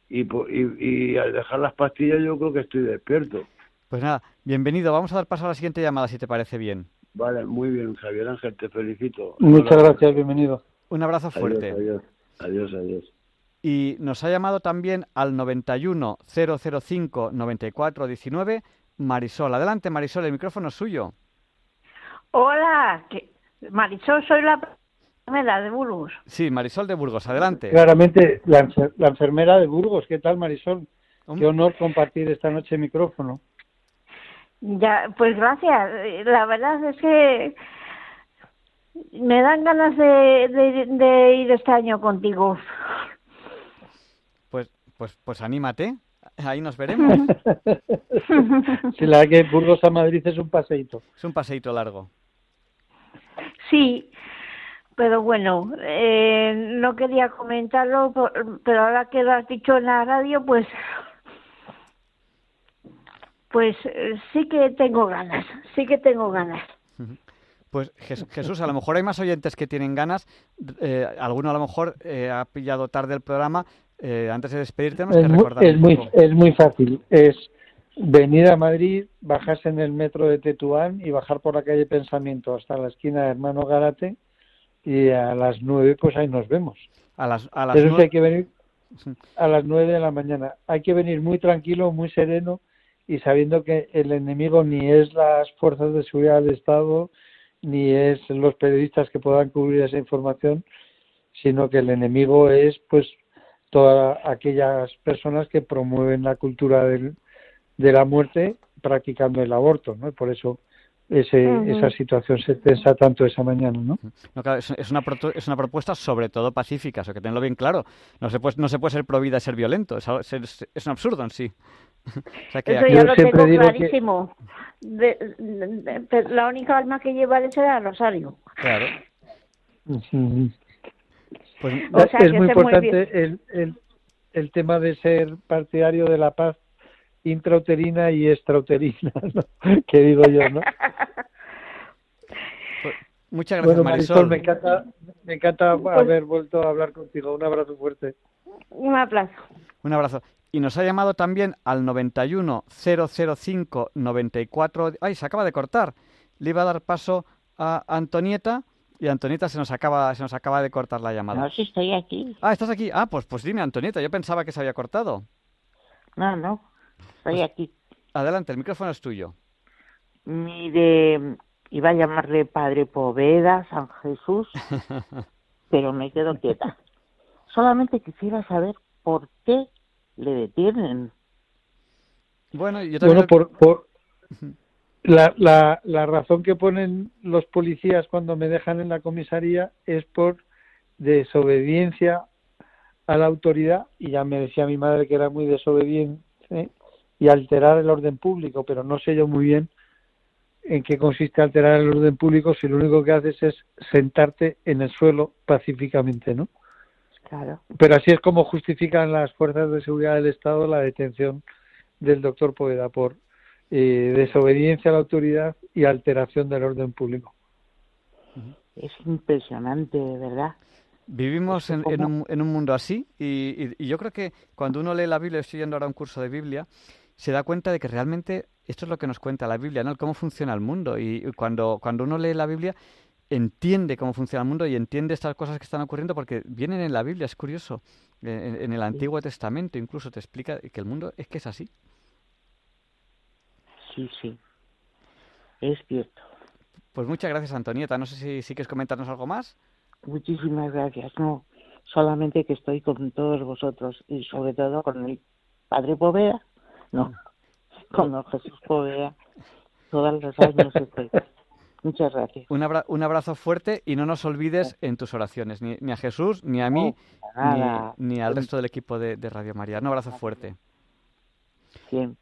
y al dejar las pastillas yo creo que estoy despierto. Pues nada, bienvenido. Vamos a dar paso a la siguiente llamada, si te parece bien. Vale, muy bien, Javier Ángel, te felicito. Muchas gracias, bienvenido. Un abrazo fuerte. Adiós, adiós, adiós. Y nos ha llamado también al 91 005 94 19 Marisol. Adelante, Marisol, el micrófono es suyo. Hola, que- Marisol, soy la enfermera de Burgos. Sí, Marisol de Burgos, adelante. Claramente, la, enfer- la enfermera de Burgos, ¿qué tal, Marisol? Qué honor compartir esta noche el micrófono. Ya, pues gracias. La verdad es que me dan ganas de, de, de ir este año contigo. Pues, pues, pues anímate. Ahí nos veremos. Si <laughs> la que Burgos a Madrid es un paseíto. Es un paseíto largo. Sí, pero bueno, eh, no quería comentarlo, por- pero ahora que lo has dicho en la radio, pues, pues eh, sí que tengo ganas, sí que tengo ganas. Pues Jes- Jesús, a lo mejor hay más oyentes que tienen ganas. eh, alguno a lo mejor eh, ha pillado tarde el programa. eh, antes de despedirte, tenemos que Es muy, recordar es, muy, es muy fácil. Es venir a Madrid, bajarse en el metro de Tetuán y bajar por la calle Pensamiento hasta la esquina de Hermano Garate y a las nueve pues ahí nos vemos. A las, a las Eso nueve- hay que venir a las nueve de la mañana. Hay que venir muy tranquilo, muy sereno y sabiendo que el enemigo ni es las fuerzas de seguridad del Estado ni es los periodistas que puedan cubrir esa información, sino que el enemigo es pues todas aquellas personas que promueven la cultura del, de la muerte practicando el aborto, ¿no? Y por eso ese, Ujú. esa situación se tensa tanto esa mañana, ¿no? No, claro, es, es una, es una propuesta sobre todo pacífica, eso que tenerlo bien claro. No se puede, no se puede ser pro vida y ser violento. Es, es- es un absurdo en sí. <laughs> O sea que Eso aquí- ya Yo lo siempre tengo que- clarísimo. De- de- de- pero la única alma que llevaré será Rosario. claro. Pues, O sea, es muy importante el, el, el tema de ser partidario de la paz intrauterina y extrauterina, <laughs> ¿no? que digo yo, ¿no? pues, muchas gracias, Bueno, Marisol. Marisol, me encanta, me encanta haber vuelto a hablar contigo. Un abrazo fuerte. Un aplauso. Un abrazo. Y nos ha llamado también al 91 005 94. Ay, se acaba de cortar. Le iba a dar paso a Antonieta y Antonieta se nos acaba, se nos acaba de cortar la llamada. No, si estoy aquí. Ah, estás aquí. Ah, pues, pues dime, Antonieta. Yo pensaba que se había cortado. No, no, estoy Pues- aquí. Adelante, el micrófono es tuyo. Mire, iba a llamarle Padre Poveda, San Jesús, <laughs> pero me quedo quieta. Solamente quisiera saber por qué le detienen. Bueno, yo también. Bueno, por, por la, la, la razón que ponen los policías cuando me dejan en la comisaría es por desobediencia a la autoridad, y ya me decía mi madre que era muy desobediente, y alterar el orden público, pero no sé yo muy bien en qué consiste alterar el orden público si lo único que haces es sentarte en el suelo pacíficamente, ¿no? Claro. Pero así es como justifican las fuerzas de seguridad del Estado la detención del doctor Poveda por eh, desobediencia a la autoridad y alteración del orden público. Es impresionante, de verdad. Vivimos en, un, en un mundo así y, y- y yo creo que cuando uno lee la Biblia, estoy yendo ahora a un curso de Biblia, se da cuenta de que realmente esto es lo que nos cuenta la Biblia, ¿no? El Cómo funciona el mundo. Y y cuando, cuando uno lee la Biblia, entiende cómo funciona el mundo y entiende estas cosas que están ocurriendo porque vienen en la Biblia, es curioso. En, en el Antiguo Testamento incluso te explica que el mundo es que es así. Sí, sí. Es cierto. Pues muchas gracias, Antonieta. No sé si, si quieres comentarnos algo más. Muchísimas gracias. No, solamente que estoy con todos vosotros y sobre todo con el Padre Poveda. No, con don Jesús Poveda. Todos los años estoy. <laughs> Muchas gracias. Un, abra- un abrazo fuerte y no nos olvides en tus oraciones, ni, ni a Jesús, ni a mí, No, ni, ni al resto del equipo de, de Radio María. Un abrazo fuerte. Siempre.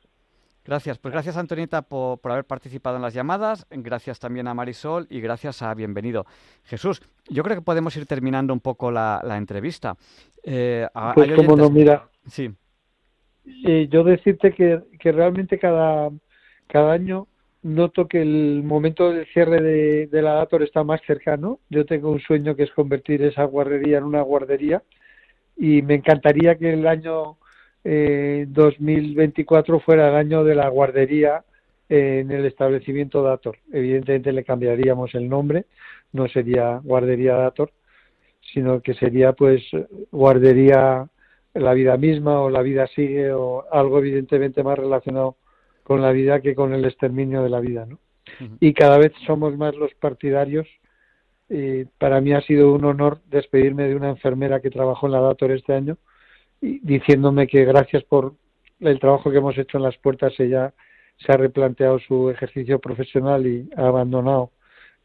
Gracias. Pues gracias, Antonieta, por, por haber participado en las llamadas. Gracias también a Marisol y gracias a Bienvenido. Jesús, yo creo que podemos ir terminando un poco la, la entrevista. Eh, Pues hay como no, oyentes- mira, Sí, eh, yo decirte que, que realmente cada, cada año noto que el momento del cierre de, de la Dator está más cercano. Yo tengo un sueño que es convertir esa guardería en una guardería y me encantaría que el año eh, 2024 fuera el año de la guardería en el establecimiento Dator. Evidentemente le cambiaríamos el nombre, no sería guardería Dator, sino que sería pues guardería la vida misma o la vida sigue o algo evidentemente más relacionado con la vida que con el exterminio de la vida, ¿no? Y cada vez somos más los partidarios. Y para mí ha sido un honor despedirme de una enfermera que trabajó en la Dator este año, y diciéndome que gracias por el trabajo que hemos hecho en las puertas ella se ha replanteado su ejercicio profesional y ha abandonado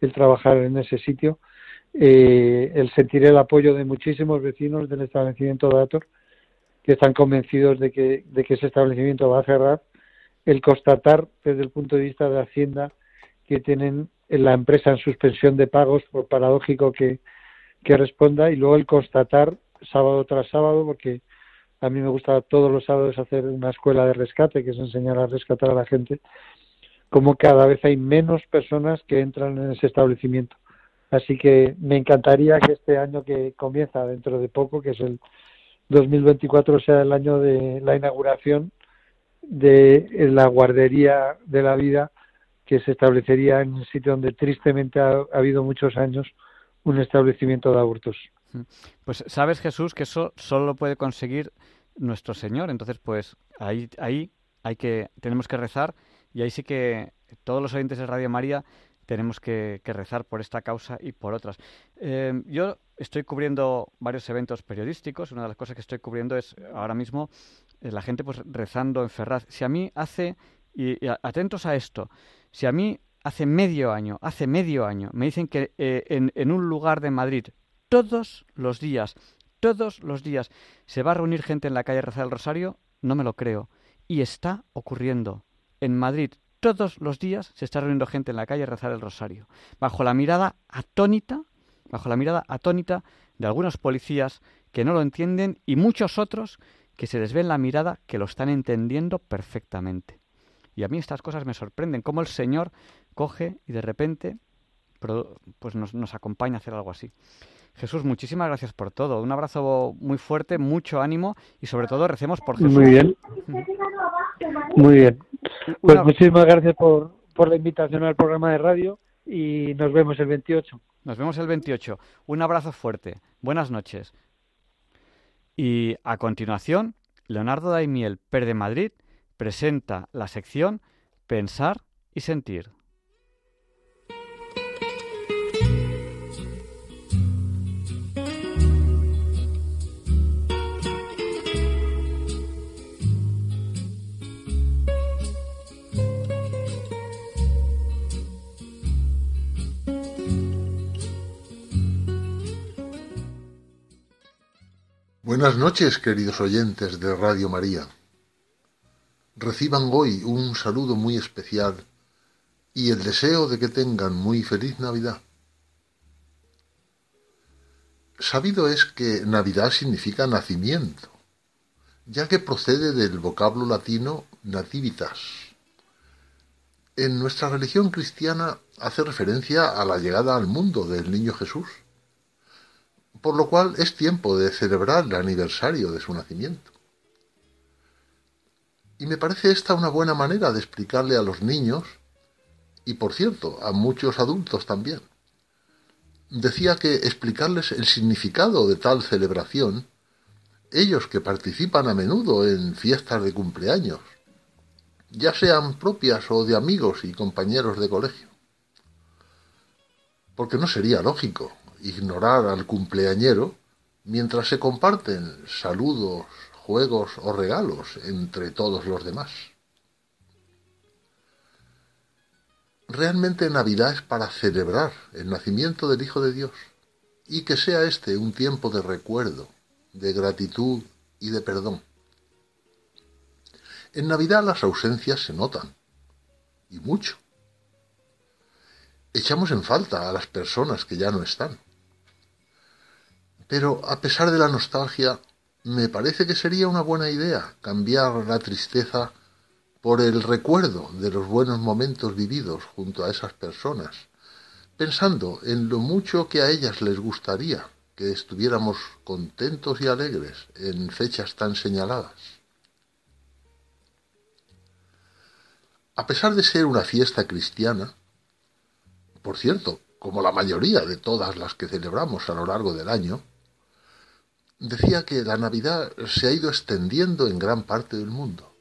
el trabajar en ese sitio. Eh, el sentir el apoyo de muchísimos vecinos del establecimiento Dator que están convencidos de que, de que ese establecimiento va a cerrar el constatar desde el punto de vista de Hacienda que tienen la empresa en suspensión de pagos, por paradójico que, que responda, y luego el constatar sábado tras sábado, porque a mí me gusta todos los sábados hacer una escuela de rescate, que es enseñar a rescatar a la gente, como cada vez hay menos personas que entran en ese establecimiento. Así que me encantaría que este año que comienza dentro de poco, que es el 2024, sea el año de la inauguración de la guardería de la vida que se establecería en un sitio donde tristemente ha, habido muchos años un establecimiento de abortos. Pues sabes Jesús que eso solo lo puede conseguir nuestro Señor, entonces pues ahí ahí hay que tenemos que rezar y ahí sí que todos los oyentes de Radio María tenemos que, rezar por esta causa y por otras. Eh, yo estoy cubriendo varios eventos periodísticos. Una de las cosas que estoy cubriendo es ahora mismo la gente pues rezando en Ferraz. Si a mí hace, y, atentos a esto, si a mí hace medio año, hace medio año, me dicen que eh, en, en un lugar de Madrid, todos los días, todos los días, se va a reunir gente en la calle rezar el rosario, no me lo creo. Y está ocurriendo. En Madrid, todos los días se está reuniendo gente en la calle rezar el rosario, bajo la mirada atónita, bajo la mirada atónita de algunos policías que no lo entienden y muchos otros que se les ve en la mirada que lo están entendiendo perfectamente. Y a mí estas cosas me sorprenden, cómo el Señor coge y de repente pues nos, nos acompaña a hacer algo así. Jesús, muchísimas gracias por todo. Un abrazo muy fuerte, mucho ánimo y sobre todo recemos por Jesús. Muy bien. Muy bien. Pues muchísimas gracias por, por la invitación al programa de radio y nos vemos el 28. Nos vemos el 28. Un abrazo fuerte. Buenas noches. Y a continuación, Leonardo Daimiel, Per de Madrid, presenta la sección Pensar y Sentir. Buenas noches, queridos oyentes de Radio María. Reciban hoy un saludo muy especial y el deseo de que tengan muy feliz Navidad. Sabido es que Navidad significa nacimiento, ya que procede del vocablo latino nativitas. En nuestra religión cristiana hace referencia a la llegada al mundo del niño Jesús por lo cual es tiempo de celebrar el aniversario de su nacimiento. Y me parece esta una buena manera de explicarle a los niños, y por cierto, a muchos adultos también. Decía que explicarles el significado de tal celebración, ellos que participan a menudo en fiestas de cumpleaños, ya sean propias o de amigos y compañeros de colegio. Porque no sería lógico ignorar al cumpleañero mientras se comparten saludos, juegos o regalos entre todos los demás. Realmente Navidad es para celebrar el nacimiento del Hijo de Dios y que sea este un tiempo de recuerdo, de gratitud y de perdón. En Navidad las ausencias se notan, y mucho. Echamos en falta a las personas que ya no están. Pero a pesar de la nostalgia, me parece que sería una buena idea cambiar la tristeza por el recuerdo de los buenos momentos vividos junto a esas personas, pensando en lo mucho que a ellas les gustaría que estuviéramos contentos y alegres en fechas tan señaladas. A pesar de ser una fiesta cristiana, por cierto, como la mayoría de todas las que celebramos a lo largo del año, decía que la Navidad se ha ido extendiendo en gran parte del mundo.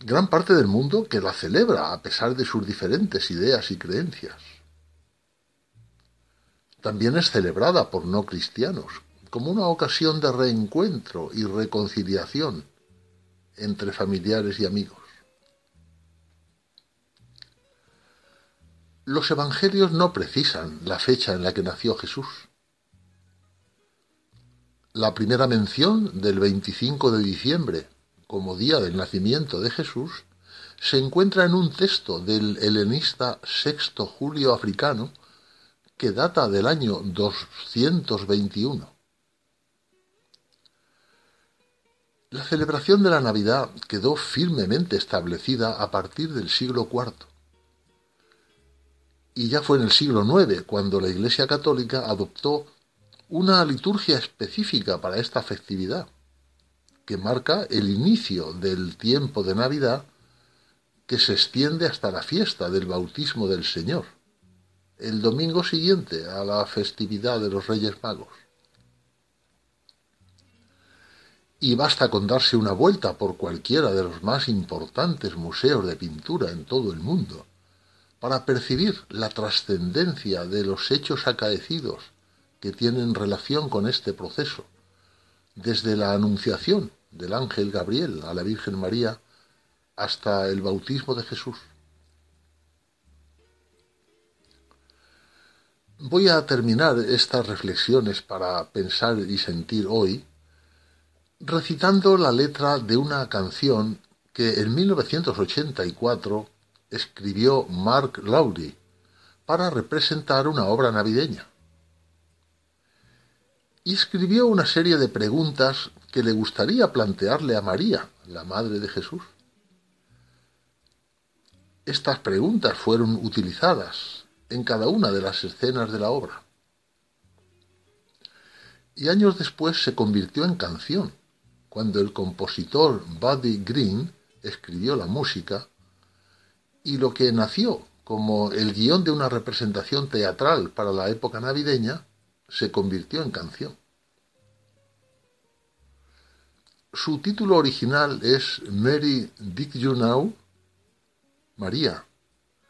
Gran parte del mundo que la celebra a pesar de sus diferentes ideas y creencias. También es celebrada por no cristianos como una ocasión de reencuentro y reconciliación entre familiares y amigos. Los evangelios no precisan la fecha en la que nació Jesús. La primera mención del 25 de diciembre como día del nacimiento de Jesús se encuentra en un texto del helenista Sexto Julio africano que data del año 221. La celebración de la Navidad quedó firmemente establecida a partir del siglo IV y ya fue en el siglo IX cuando la Iglesia Católica adoptó una liturgia específica para esta festividad, que marca el inicio del tiempo de Navidad que se extiende hasta la fiesta del bautismo del Señor, el domingo siguiente a la festividad de los Reyes Magos. Y basta con darse una vuelta por cualquiera de los más importantes museos de pintura en todo el mundo para percibir la trascendencia de los hechos acaecidos que tienen relación con este proceso, desde la anunciación del ángel Gabriel a la Virgen María hasta el bautismo de Jesús. Voy a terminar estas reflexiones para pensar y sentir hoy recitando la letra de una canción que en 1984 escribió Mark Lowry para representar una obra navideña. Y escribió una serie de preguntas que le gustaría plantearle a María, la Madre de Jesús. Estas preguntas fueron utilizadas en cada una de las escenas de la obra. Y años después se convirtió en canción, cuando el compositor Buddy Green escribió la música y lo que nació como el guion de una representación teatral para la época navideña se convirtió en canción. Su título original es Mary Did You Know? María,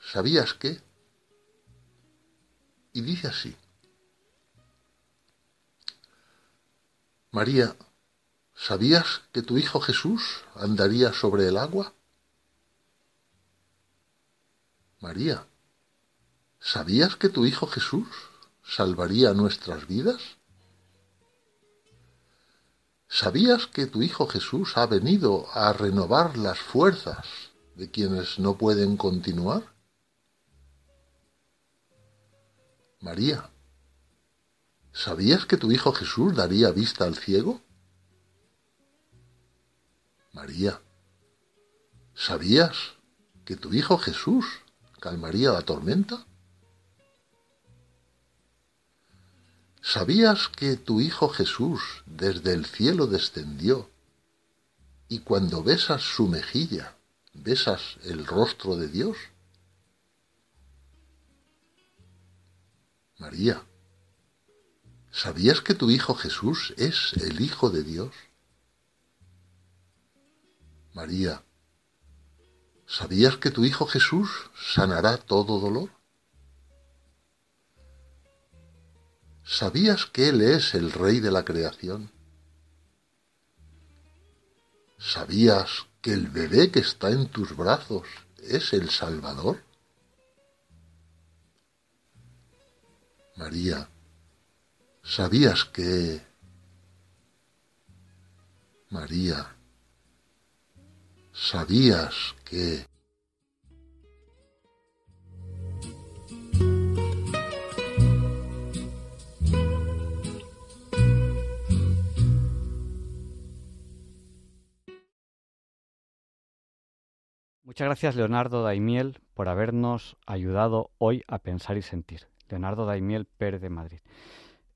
¿sabías qué? Y dice así. María, ¿sabías que tu Hijo Jesús andaría sobre el agua? María, ¿sabías que tu Hijo Jesús salvaría nuestras vidas? ¿Sabías que tu Hijo Jesús ha venido a renovar las fuerzas de quienes no pueden continuar? María, ¿sabías que tu Hijo Jesús daría vista al ciego? María, ¿sabías que tu Hijo Jesús calmaría la tormenta? ¿Sabías que tu Hijo Jesús desde el cielo descendió y cuando besas su mejilla, besas el rostro de Dios? María, ¿sabías que tu Hijo Jesús es el Hijo de Dios? María, ¿Sabías que tu Hijo Jesús sanará todo dolor? ¿Sabías que Él es el Rey de la creación? ¿Sabías que el bebé que está en tus brazos es el Salvador? María, ¿sabías que... María, ¿sabías que Muchas gracias Leonardo Daimiel por habernos ayudado hoy a pensar y sentir. Leonardo Daimiel Pérez de Madrid.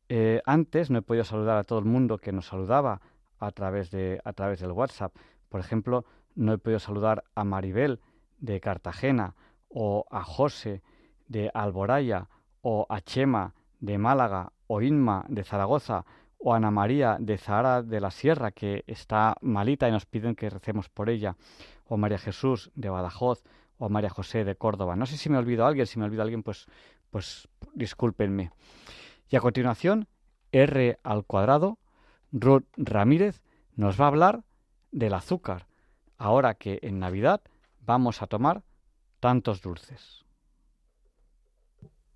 Eh, antes no he podido saludar a todo el mundo que nos saludaba a través, de, a través del WhatsApp. Por ejemplo, no he podido saludar a Maribel de Cartagena o a José de Alboraya o a Chema de Málaga o Inma de Zaragoza o Ana María de Zahara de la Sierra, que está malita y nos piden que recemos por ella, o María Jesús de Badajoz, o María José de Córdoba. No sé si me olvido alguien, si me olvido alguien, pues, pues discúlpenme. Y a continuación, R al cuadrado, Ruth Ramírez nos va a hablar del azúcar, ahora que en Navidad vamos a tomar tantos dulces.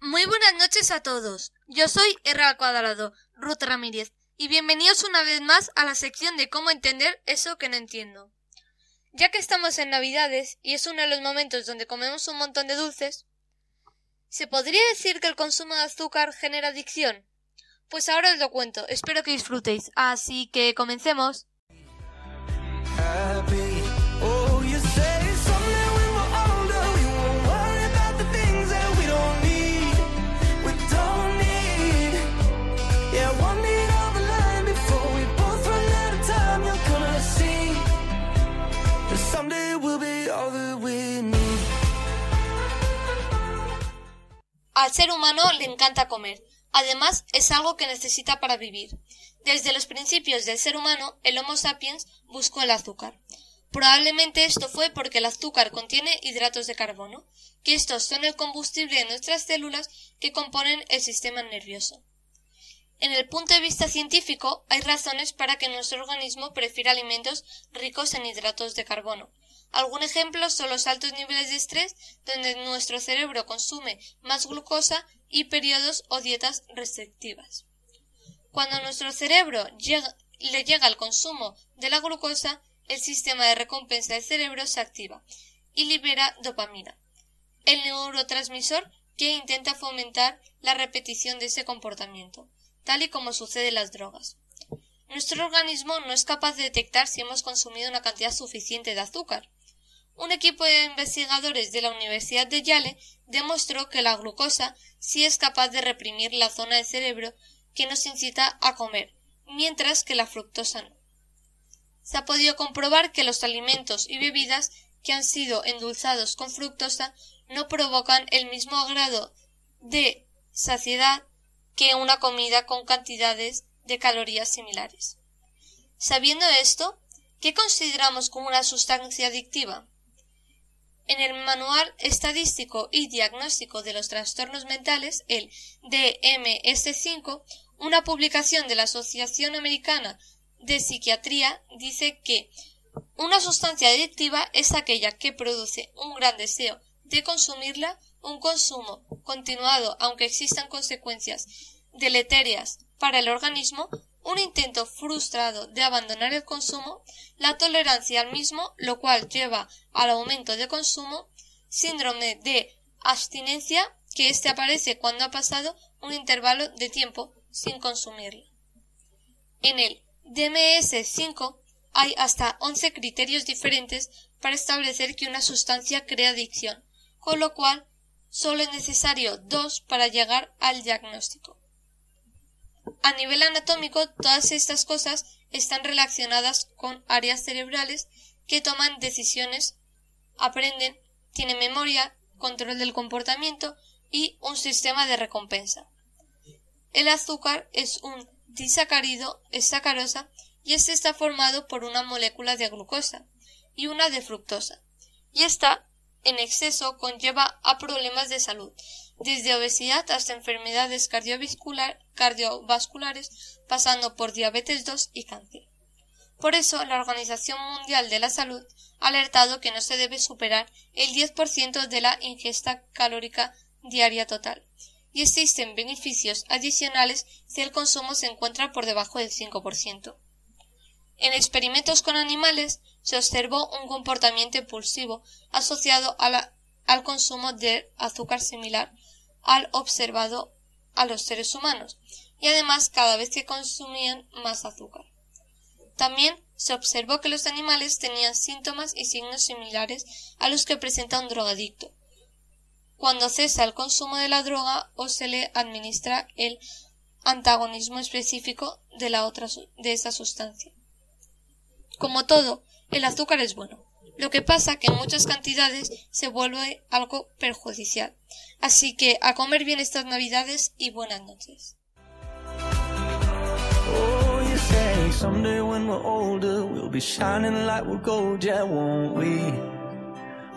Muy buenas noches a todos. Yo soy R al cuadrado, Ruth Ramírez, y bienvenidos una vez más a la sección de cómo entender eso que no entiendo. Ya que estamos en Navidades y es uno de los momentos donde comemos un montón de dulces, ¿se podría decir que el consumo de azúcar genera adicción? Pues ahora os lo cuento, espero que disfrutéis. Así que comencemos. Al ser humano le encanta comer. Además, es algo que necesita para vivir. Desde los principios del ser humano, el Homo sapiens buscó el azúcar. Probablemente esto fue porque el azúcar contiene hidratos de carbono, que estos son el combustible de nuestras células que componen el sistema nervioso. En el punto de vista científico, hay razones para que nuestro organismo prefiera alimentos ricos en hidratos de carbono, Algún ejemplo son los altos niveles de estrés, donde nuestro cerebro consume más glucosa y periodos o dietas restrictivas. Cuando nuestro cerebro le llega el consumo de la glucosa, el sistema de recompensa del cerebro se activa y libera dopamina, el neurotransmisor que intenta fomentar la repetición de ese comportamiento, tal y como sucede en las drogas. Nuestro organismo no es capaz de detectar si hemos consumido una cantidad suficiente de azúcar, un equipo de investigadores de la Universidad de Yale demostró que la glucosa sí es capaz de reprimir la zona del cerebro que nos incita a comer, mientras que la fructosa no. Se ha podido comprobar que los alimentos y bebidas que han sido endulzados con fructosa no provocan el mismo grado de saciedad que una comida con cantidades de calorías similares. Sabiendo esto, ¿qué consideramos como una sustancia adictiva? En el Manual Estadístico y Diagnóstico de los Trastornos Mentales, el DMS5, una publicación de la Asociación Americana de Psiquiatría, dice que una sustancia adictiva es aquella que produce un gran deseo de consumirla, un consumo continuado aunque existan consecuencias deleterias para el organismo, un intento frustrado de abandonar el consumo, la tolerancia al mismo, lo cual lleva al aumento de consumo, síndrome de abstinencia, que éste aparece cuando ha pasado un intervalo de tiempo sin consumirlo. En el DMS5 hay hasta 11 criterios diferentes para establecer que una sustancia crea adicción, con lo cual solo es necesario dos para llegar al diagnóstico. A nivel anatómico, todas estas cosas están relacionadas con áreas cerebrales que toman decisiones, aprenden, tienen memoria, control del comportamiento y un sistema de recompensa. El azúcar es un disacárido, es sacarosa, y este está formado por una molécula de glucosa y una de fructosa, y esta en exceso conlleva a problemas de salud, desde obesidad hasta enfermedades cardiovasculares, pasando por diabetes 2 y cáncer. Por eso, la Organización Mundial de la Salud ha alertado que no se debe superar el 10% de la ingesta calórica diaria total, y existen beneficios adicionales si el consumo se encuentra por debajo del 5%. En experimentos con animales se observó un comportamiento impulsivo asociado al consumo de azúcar similar al observado a los seres humanos, y además cada vez que consumían más azúcar. También se observó que los animales tenían síntomas y signos similares a los que presenta un drogadicto. Cuando cesa el consumo de la droga o se le administra el antagonismo específico de la otra de esa sustancia. Como todo, el azúcar es bueno, Lo que pasa que en muchas cantidades se vuelve algo perjudicial. Así que a comer bien estas navidades y buenas noches. Oh, you say someday when we're older, we'll be shining like we're gold, yeah, won't we?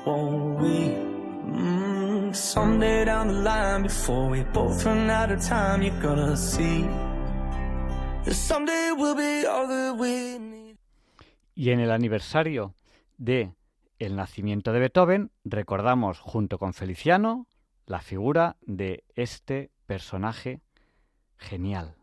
Won't we? Mm, someday down the line, before we both run out of time, you're gonna see that someday we'll be all that we need. Y en el aniversario de el nacimiento de Beethoven, recordamos junto con Feliciano la figura de este personaje genial.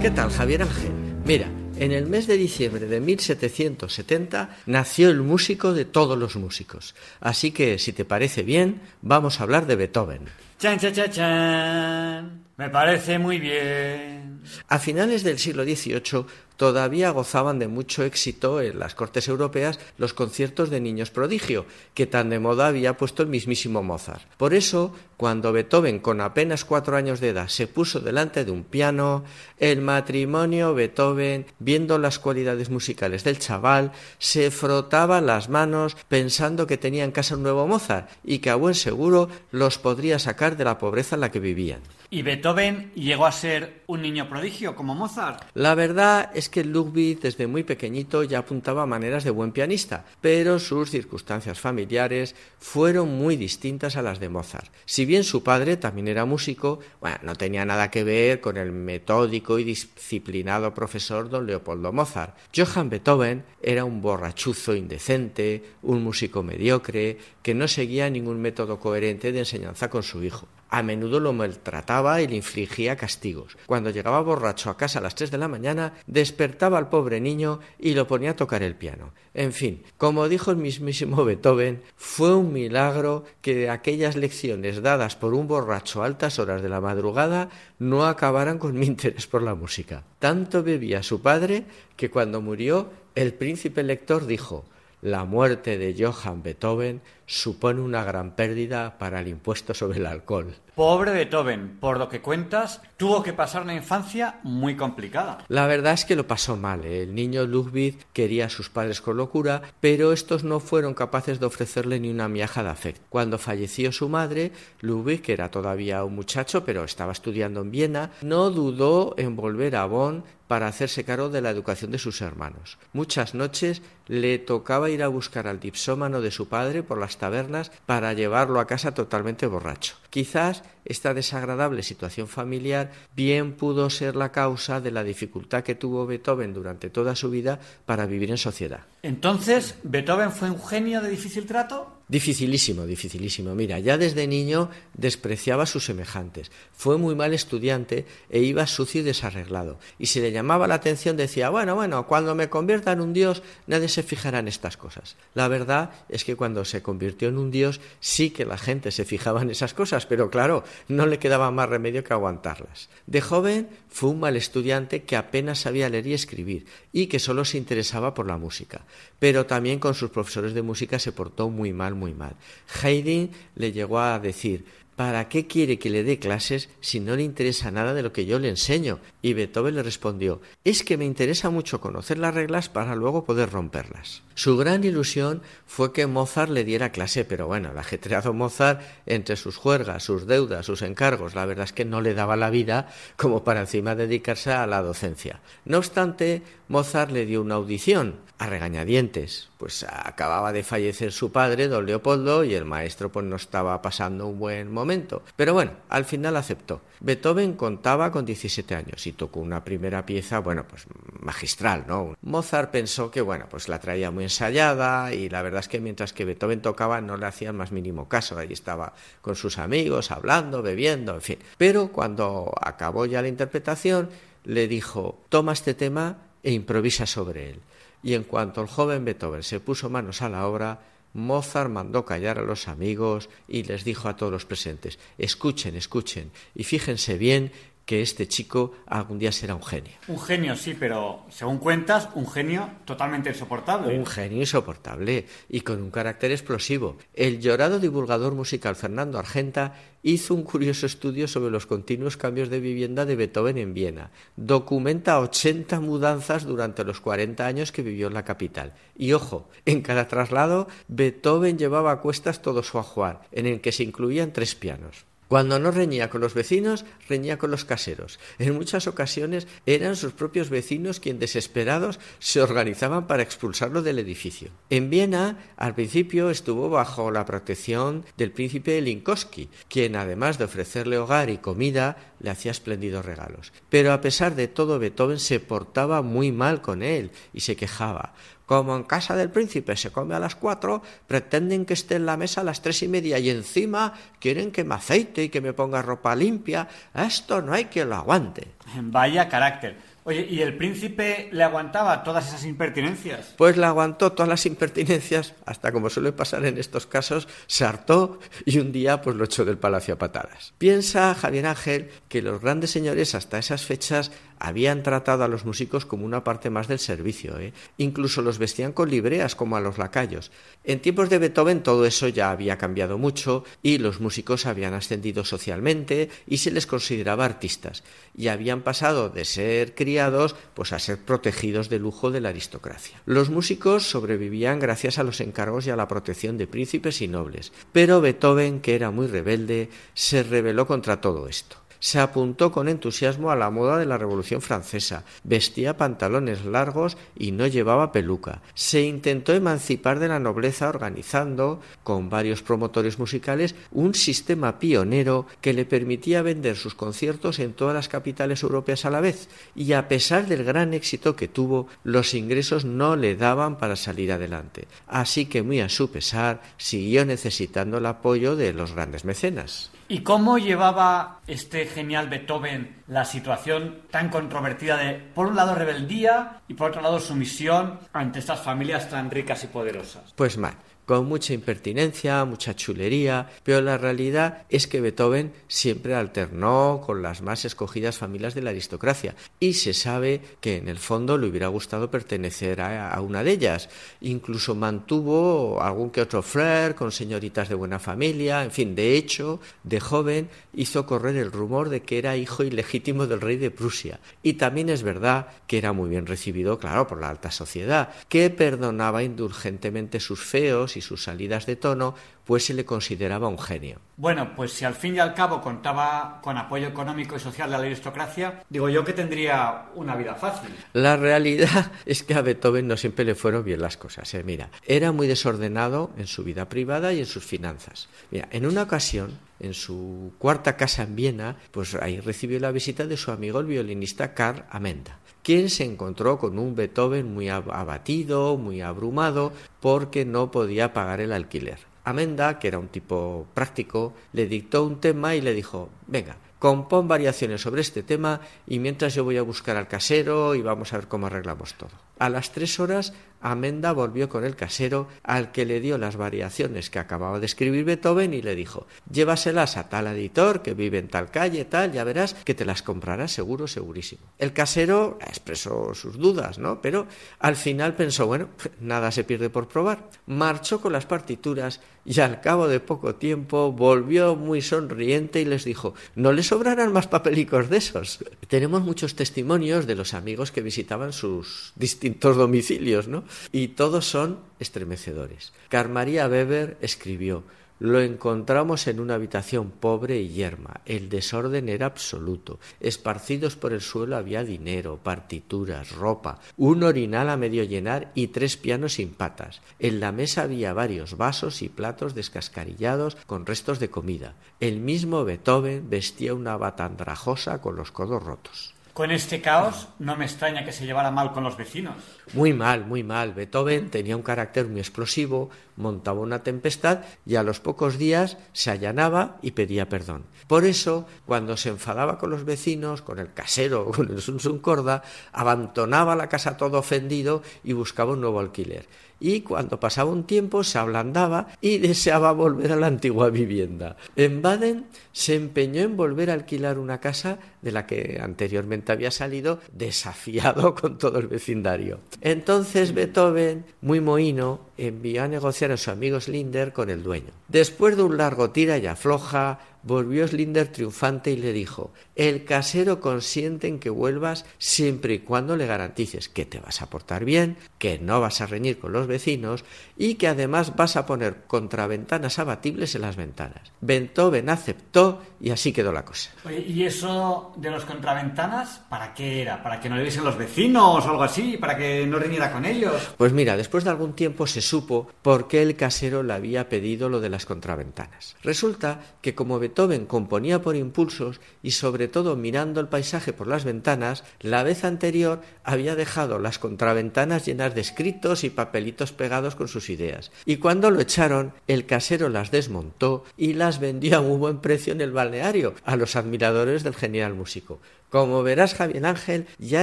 ¿Qué tal, Javier Ángel? Mira, en el mes de diciembre de 1770 nació el músico de todos los músicos. Así que, si te parece bien, vamos a hablar de Beethoven. Chan, chan, chan, chan. Me parece muy bien. A finales del siglo XVIII todavía gozaban de mucho éxito en las cortes europeas los conciertos de niños prodigio, que tan de moda había puesto el mismísimo Mozart. Por eso, cuando Beethoven, con apenas cuatro años de edad, se puso delante de un piano, el matrimonio Beethoven, viendo las cualidades musicales del chaval, se frotaba las manos pensando que tenía en casa un nuevo Mozart y que a buen seguro los podría sacar de la pobreza en la que vivían. ¿Y Beethoven llegó a ser un niño prodigio como Mozart? La verdad es que Ludwig desde muy pequeñito ya apuntaba maneras de buen pianista, pero sus circunstancias familiares fueron muy distintas a las de Mozart. Si bien su padre también era músico, bueno, no tenía nada que ver con el metódico y disciplinado profesor don Leopoldo Mozart. Johann Beethoven era un borrachuzo indecente, un músico mediocre, que no seguía ningún método coherente de enseñanza con su hijo. A menudo lo maltrataba y le infligía castigos. Cuando llegaba borracho a casa a las tres de la mañana, despertaba al pobre niño y lo ponía a tocar el piano. En fin, como dijo el mismísimo <laughs> Beethoven, fue un milagro que aquellas lecciones dadas por un borracho a altas horas de la madrugada no acabaran con mi interés por la música. Tanto bebía su padre que cuando murió, el príncipe lector dijo la muerte de Johann Beethoven supone una gran pérdida para el impuesto sobre el alcohol. Pobre Beethoven, por lo que cuentas, tuvo que pasar una infancia muy complicada. La verdad es que lo pasó mal. ¿eh? El niño Ludwig quería a sus padres con locura, pero estos no fueron capaces de ofrecerle ni una miaja de afecto. Cuando falleció su madre, Ludwig, que era todavía un muchacho, pero estaba estudiando en Viena, no dudó en volver a Bonn para hacerse cargo de la educación de sus hermanos. Muchas noches le tocaba ir a buscar al dipsómano de su padre por las tabernas para llevarlo a casa totalmente borracho. Quizás esta desagradable situación familiar bien pudo ser la causa de la dificultad que tuvo Beethoven durante toda su vida para vivir en sociedad. Entonces, ¿Beethoven fue un genio de difícil trato? Dificilísimo, dificilísimo. Mira, ya desde niño despreciaba a sus semejantes. Fue muy mal estudiante e iba sucio y desarreglado. Y si le llamaba la atención decía, bueno, bueno, cuando me convierta en un dios nadie se fijará en estas cosas. La verdad es que cuando se convirtió en un dios sí que la gente se fijaba en esas cosas, pero claro, no le quedaba más remedio que aguantarlas. De joven fue un mal estudiante que apenas sabía leer y escribir y que solo se interesaba por la música. Pero también con sus profesores de música se portó muy mal, muy mal. Haydn le llegó a decir ¿Para qué quiere que le dé clases si no le interesa nada de lo que yo le enseño? Y Beethoven le respondió Es que me interesa mucho conocer las reglas para luego poder romperlas. Su gran ilusión fue que Mozart le diera clase, pero bueno, el ajetreado Mozart, entre sus juergas, sus deudas, sus encargos, la verdad es que no le daba la vida como para encima dedicarse a la docencia. No obstante, Mozart le dio una audición a regañadientes, pues acababa de fallecer su padre, don Leopoldo, y el maestro pues no estaba pasando un buen momento. Pero bueno, al final aceptó. Beethoven contaba con 17 años y tocó una primera pieza, bueno, pues magistral, ¿no? Mozart pensó que, bueno, pues la traía muy ensayada y la verdad es que mientras que Beethoven tocaba no le hacía el más mínimo caso, ahí estaba con sus amigos, hablando, bebiendo, en fin. Pero cuando acabó ya la interpretación, le dijo, toma este tema e improvisa sobre él. Y en cuanto el joven Beethoven se puso manos a la obra, Mozart mandó callar a los amigos y les dijo a todos los presentes escuchen, escuchen y fíjense bien que este chico algún día será un genio. Un genio, sí, pero según cuentas, un genio totalmente insoportable. Un genio insoportable y con un carácter explosivo. El llorado divulgador musical Fernando Argenta hizo un curioso estudio sobre los continuos cambios de vivienda de Beethoven en Viena. Documenta 80 mudanzas durante los 40 años que vivió en la capital. Y ojo, en cada traslado Beethoven llevaba a cuestas todo su ajuar, en el que se incluían tres pianos. Cuando no reñía con los vecinos, reñía con los caseros. En muchas ocasiones eran sus propios vecinos quienes desesperados se organizaban para expulsarlo del edificio. En Viena, al principio estuvo bajo la protección del príncipe Linkowski, quien además de ofrecerle hogar y comida, le hacía espléndidos regalos. Pero a pesar de todo, Beethoven se portaba muy mal con él y se quejaba. Como en casa del príncipe se come a las cuatro, pretenden que esté en la mesa a las tres y media y encima quieren que me aceite y que me ponga ropa limpia. Esto no hay quien lo aguante. Vaya carácter. Oye, ¿y el príncipe le aguantaba todas esas impertinencias? Pues le aguantó todas las impertinencias, hasta como suele pasar en estos casos, se hartó y un día pues lo echó del palacio a patadas. Piensa Javier Ángel que los grandes señores hasta esas fechas habían tratado a los músicos como una parte más del servicio. ¿eh? Incluso los vestían con libreas como a los lacayos. En tiempos de Beethoven todo eso ya había cambiado mucho y los músicos habían ascendido socialmente y se les consideraba artistas y habían pasado de ser criados pues a ser protegidos de lujo de la aristocracia. Los músicos sobrevivían gracias a los encargos y a la protección de príncipes y nobles, pero Beethoven, que era muy rebelde, se rebeló contra todo esto se apuntó con entusiasmo a la moda de la Revolución Francesa, vestía pantalones largos y no llevaba peluca. Se intentó emancipar de la nobleza organizando, con varios promotores musicales, un sistema pionero que le permitía vender sus conciertos en todas las capitales europeas a la vez, y a pesar del gran éxito que tuvo, los ingresos no le daban para salir adelante. Así que muy a su pesar, siguió necesitando el apoyo de los grandes mecenas. ¿Y cómo llevaba este genial Beethoven la situación tan controvertida de, por un lado, rebeldía y por otro lado, sumisión ante estas familias tan ricas y poderosas? Pues mal con mucha impertinencia, mucha chulería, pero la realidad es que Beethoven siempre alternó con las más escogidas familias de la aristocracia y se sabe que en el fondo le hubiera gustado pertenecer a, una de ellas. Incluso mantuvo algún que otro flair con señoritas de buena familia, en fin, de hecho, de joven hizo correr el rumor de que era hijo ilegítimo del rey de Prusia. Y también es verdad que era muy bien recibido, claro, por la alta sociedad, que perdonaba indulgentemente sus feos y sus salidas de tono, pues se le consideraba un genio. Bueno, pues si al fin y al cabo contaba con apoyo económico y social de la aristocracia, digo yo que tendría una vida fácil. La realidad <laughs> es que a Beethoven no siempre le fueron bien las cosas. ¿eh? Mira, era muy desordenado en su vida privada y en sus finanzas. Mira, en una ocasión, en su cuarta casa en Viena, pues ahí recibió la visita de su amigo el violinista Karl Amenda quien se encontró con un Beethoven muy abatido, muy abrumado, porque no podía pagar el alquiler. Amenda, que era un tipo práctico, le dictó un tema y le dijo, venga, compón variaciones sobre este tema y mientras yo voy a buscar al casero y vamos a ver cómo arreglamos todo. A las tres horas Amenda volvió con el casero, al que le dio las variaciones que acababa de escribir Beethoven y le dijo llévaselas a tal editor que vive en tal calle, tal, ya verás que te las comprará seguro, segurísimo. El casero expresó sus dudas, ¿no? Pero al final pensó, bueno, nada se pierde por probar. Marchó con las partituras y al cabo de poco tiempo volvió muy sonriente y les dijo no le sobrarán más papelicos de esos. Tenemos muchos testimonios de los amigos que visitaban sus distintos domicilios, ¿no? Y todos son estremecedores. Carmaría Weber escribió lo encontramos en una habitación pobre y yerma. El desorden era absoluto. Esparcidos por el suelo había dinero, partituras, ropa, un orinal a medio llenar y tres pianos sin patas. En la mesa había varios vasos y platos descascarillados con restos de comida. El mismo Beethoven vestía una bata andrajosa con los codos rotos. Con este caos no me extraña que se llevara mal con los vecinos. Muy mal, muy mal. Beethoven tenía un carácter muy explosivo, montaba una tempestad y a los pocos días se allanaba y pedía perdón. Por eso, cuando se enfadaba con los vecinos, con el casero o <laughs> con el Sunsun Corda, abandonaba la casa todo ofendido y buscaba un nuevo alquiler y cuando pasaba un tiempo se ablandaba y <laughs> deseaba volver a la antigua vivienda. En Baden se empeñó en volver a alquilar una casa de la que anteriormente había salido desafiado <laughs> con todo el vecindario. Entonces Beethoven, muy mohino, envió a negociar a su amigo Slinder con el dueño. Después de un largo tira y afloja, volvió Slinder triunfante y le dijo El casero consiente en que vuelvas siempre y cuando le garantices que te vas a portar bien, que no vas a reñir con los vecinos y que además vas a poner contraventanas abatibles en las ventanas. Beethoven aceptó y así quedó la cosa. ¿y eso de los contraventanas para qué era? ¿Para que no le viesen los vecinos o algo así? ¿Para que no reñiera con ellos? Pues mira, después de algún tiempo se supo por qué el casero le había pedido lo de las contraventanas. Resulta que como Beethoven componía por impulsos y sobre todo mirando el paisaje por las ventanas, la vez anterior había dejado las contraventanas llenas de escritos y papelitos pegados con sus ideas. Y cuando lo echaron, el casero las desmontó y las vendió a muy buen precio en el balneario a los admiradores del genial músico. Como verás, Javier Ángel, ya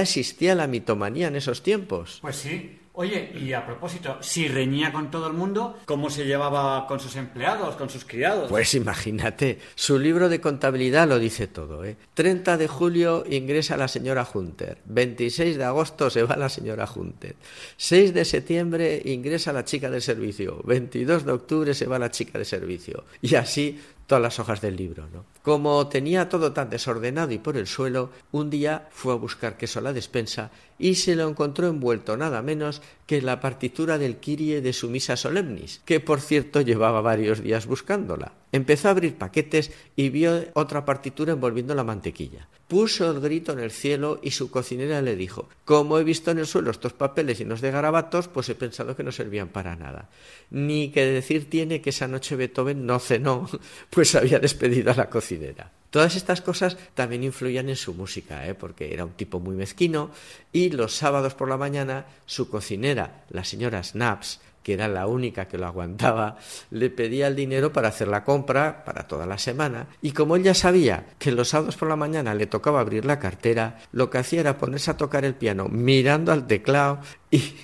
existía la mitomanía en esos tiempos. Pues sí, Oye, y a propósito, si reñía con todo el mundo, ¿cómo se llevaba con sus empleados, con sus criados? Pues imagínate, su libro de contabilidad lo dice todo. ¿eh? 30 de julio ingresa la señora Hunter, 26 de agosto se va la señora Hunter, 6 de septiembre ingresa la chica de servicio, 22 de octubre se va la chica de servicio, y así todas las hojas del libro. ¿no? Como tenía todo tan desordenado y por el suelo, un día fue a buscar queso a la despensa y se lo encontró envuelto nada menos que la partitura del Kyrie de su misa solemnis, que por cierto llevaba varios días buscándola. Empezó a abrir paquetes y vio otra partitura envolviendo la mantequilla. Puso el grito en el cielo y su cocinera le dijo Como he visto en el suelo estos papeles llenos de garabatos, pues he pensado que no servían para nada. Ni que decir tiene que esa noche Beethoven no cenó, <laughs> pues había despedido a la cocinera. Todas estas cosas también influían en su música, ¿eh? porque era un tipo muy mezquino y los sábados por la mañana su cocinera, la señora Snaps, que era la única que lo aguantaba, le pedía el dinero para hacer la compra para toda la semana, y como él ya sabía que los sábados por la mañana le tocaba abrir la cartera, lo que hacía era ponerse a tocar el piano mirando al teclado y,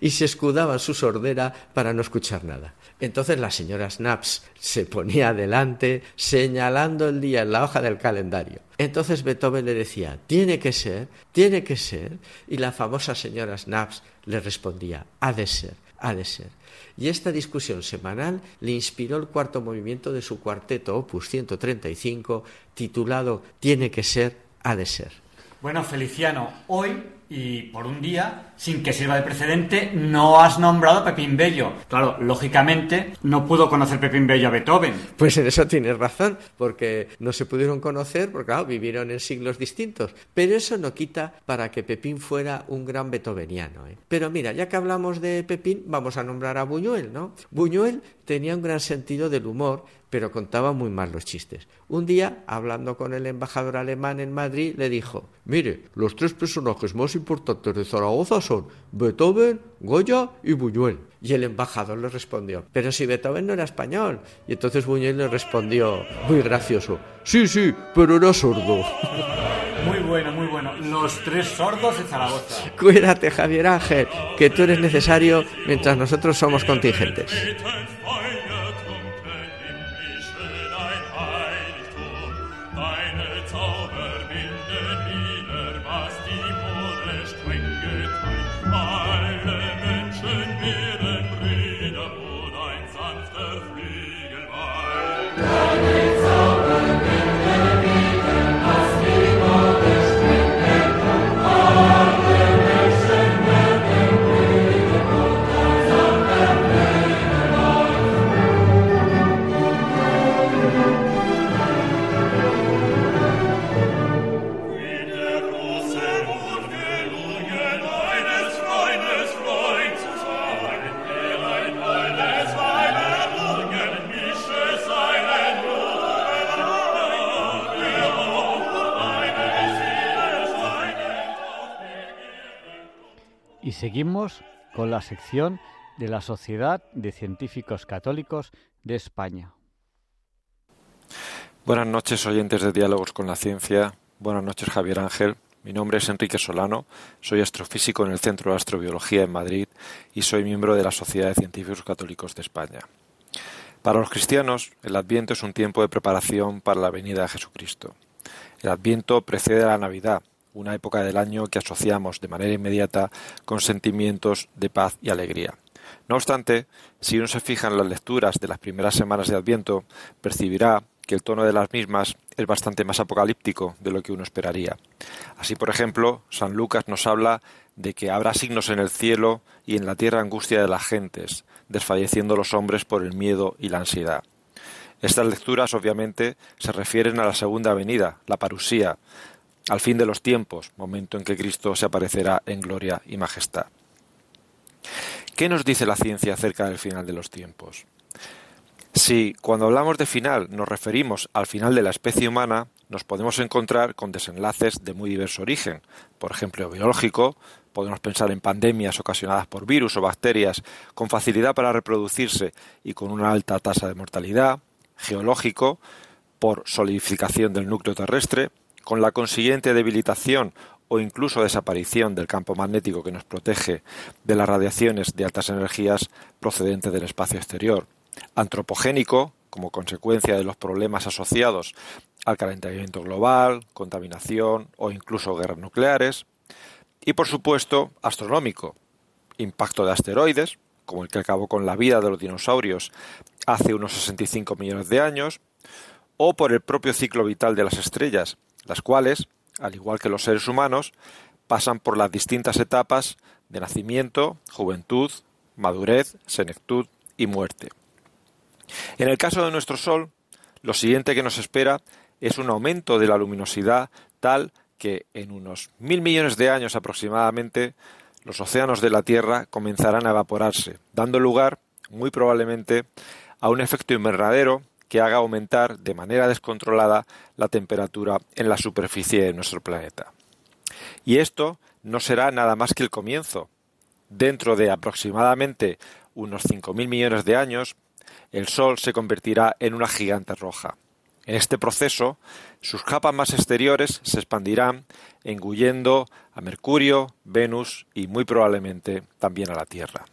y se escudaba su sordera para no escuchar nada. Entonces la señora Snaps se ponía adelante señalando el día en la hoja del calendario. Entonces Beethoven le decía, tiene que ser, tiene que ser, y la famosa señora Snaps le respondía, ha de ser, ha de ser. Y esta discusión semanal le inspiró el cuarto movimiento de su cuarteto opus 135 titulado Tiene que ser, ha de ser. Bueno, Feliciano, hoy y por un día, sin que sirva de precedente, no has nombrado a Pepín Bello. Claro, lógicamente no pudo conocer Pepín Bello a Beethoven. Pues en eso tienes razón, porque no se pudieron conocer, porque vivieron en siglos distintos. Pero eso no quita para que Pepín fuera un gran beethoveniano. ¿eh? Pero mira, ya que hablamos de Pepín, vamos a nombrar a Buñuel, ¿no? Buñuel tenía un gran sentido del humor pero contaba muy mal los chistes. Un día, hablando con el embajador alemán en Madrid, le dijo, mire, los tres personajes más importantes de Zaragoza son Beethoven, Goya y Buñuel. Y el embajador le respondió, pero si Beethoven no era español. Y entonces Buñuel le respondió, muy gracioso, sí, sí, pero era sordo. <laughs> Muy bueno, muy bueno. Los tres sordos de Zaragoza. Cuídate, Javier Ángel, que tú eres necesario mientras nosotros somos contingentes. Seguimos con la sección de la Sociedad de Científicos Católicos de España. Buenas noches, oyentes de Diálogos con la Ciencia. Buenas noches, Javier Ángel. Mi nombre es Enrique Solano, soy astrofísico en el Centro de Astrobiología en Madrid y soy miembro de la Sociedad de Científicos Católicos de España. Para los cristianos, el Adviento es un tiempo de preparación para la venida de Jesucristo. El Adviento precede a la Navidad, una época del año que asociamos de manera inmediata con sentimientos de paz y alegría. No obstante, si uno se fija en las lecturas de las primeras semanas de Adviento, percibirá que el tono de las mismas es bastante más apocalíptico de lo que uno esperaría. Así, por ejemplo, San Lucas nos habla de que habrá signos en el cielo y en la tierra angustia de las gentes, desfalleciendo los hombres por el miedo y la ansiedad. Estas lecturas, obviamente, se refieren a la segunda venida, la parusía, al fin de los tiempos, momento en que Cristo se aparecerá en gloria y majestad. ¿Qué nos dice la ciencia acerca del final de los tiempos? Si cuando hablamos de final nos referimos al final de la especie humana, nos podemos encontrar con desenlaces de muy diverso origen. Por ejemplo, biológico, podemos pensar en pandemias ocasionadas por virus o bacterias con facilidad para reproducirse y con una alta tasa de mortalidad. Geológico, por solidificación del núcleo terrestre, con la consiguiente debilitación o incluso desaparición del campo magnético que nos protege de las radiaciones de altas energías procedentes del espacio exterior. Antropogénico, como consecuencia de los problemas asociados al calentamiento global, contaminación o incluso guerras nucleares, y por supuesto astronómico, impacto de asteroides, como el que acabó con la vida de los dinosaurios hace unos 65 millones de años, o por el propio ciclo vital de las estrellas, las cuales, al igual que los seres humanos, pasan por las distintas etapas de nacimiento, juventud, madurez, senectud y muerte. En el caso de nuestro Sol, lo siguiente que nos espera es un aumento de la luminosidad tal que en unos mil millones de años aproximadamente los océanos de la Tierra comenzarán a evaporarse, dando lugar, muy probablemente, a un efecto invernadero que haga aumentar de manera descontrolada la temperatura en la superficie de nuestro planeta. Y esto no será nada más que el comienzo. Dentro de aproximadamente unos cinco mil millones de años, el Sol se convertirá en una gigante roja. En este proceso, sus capas más exteriores se expandirán, engullendo a Mercurio, Venus y muy probablemente también a la Tierra.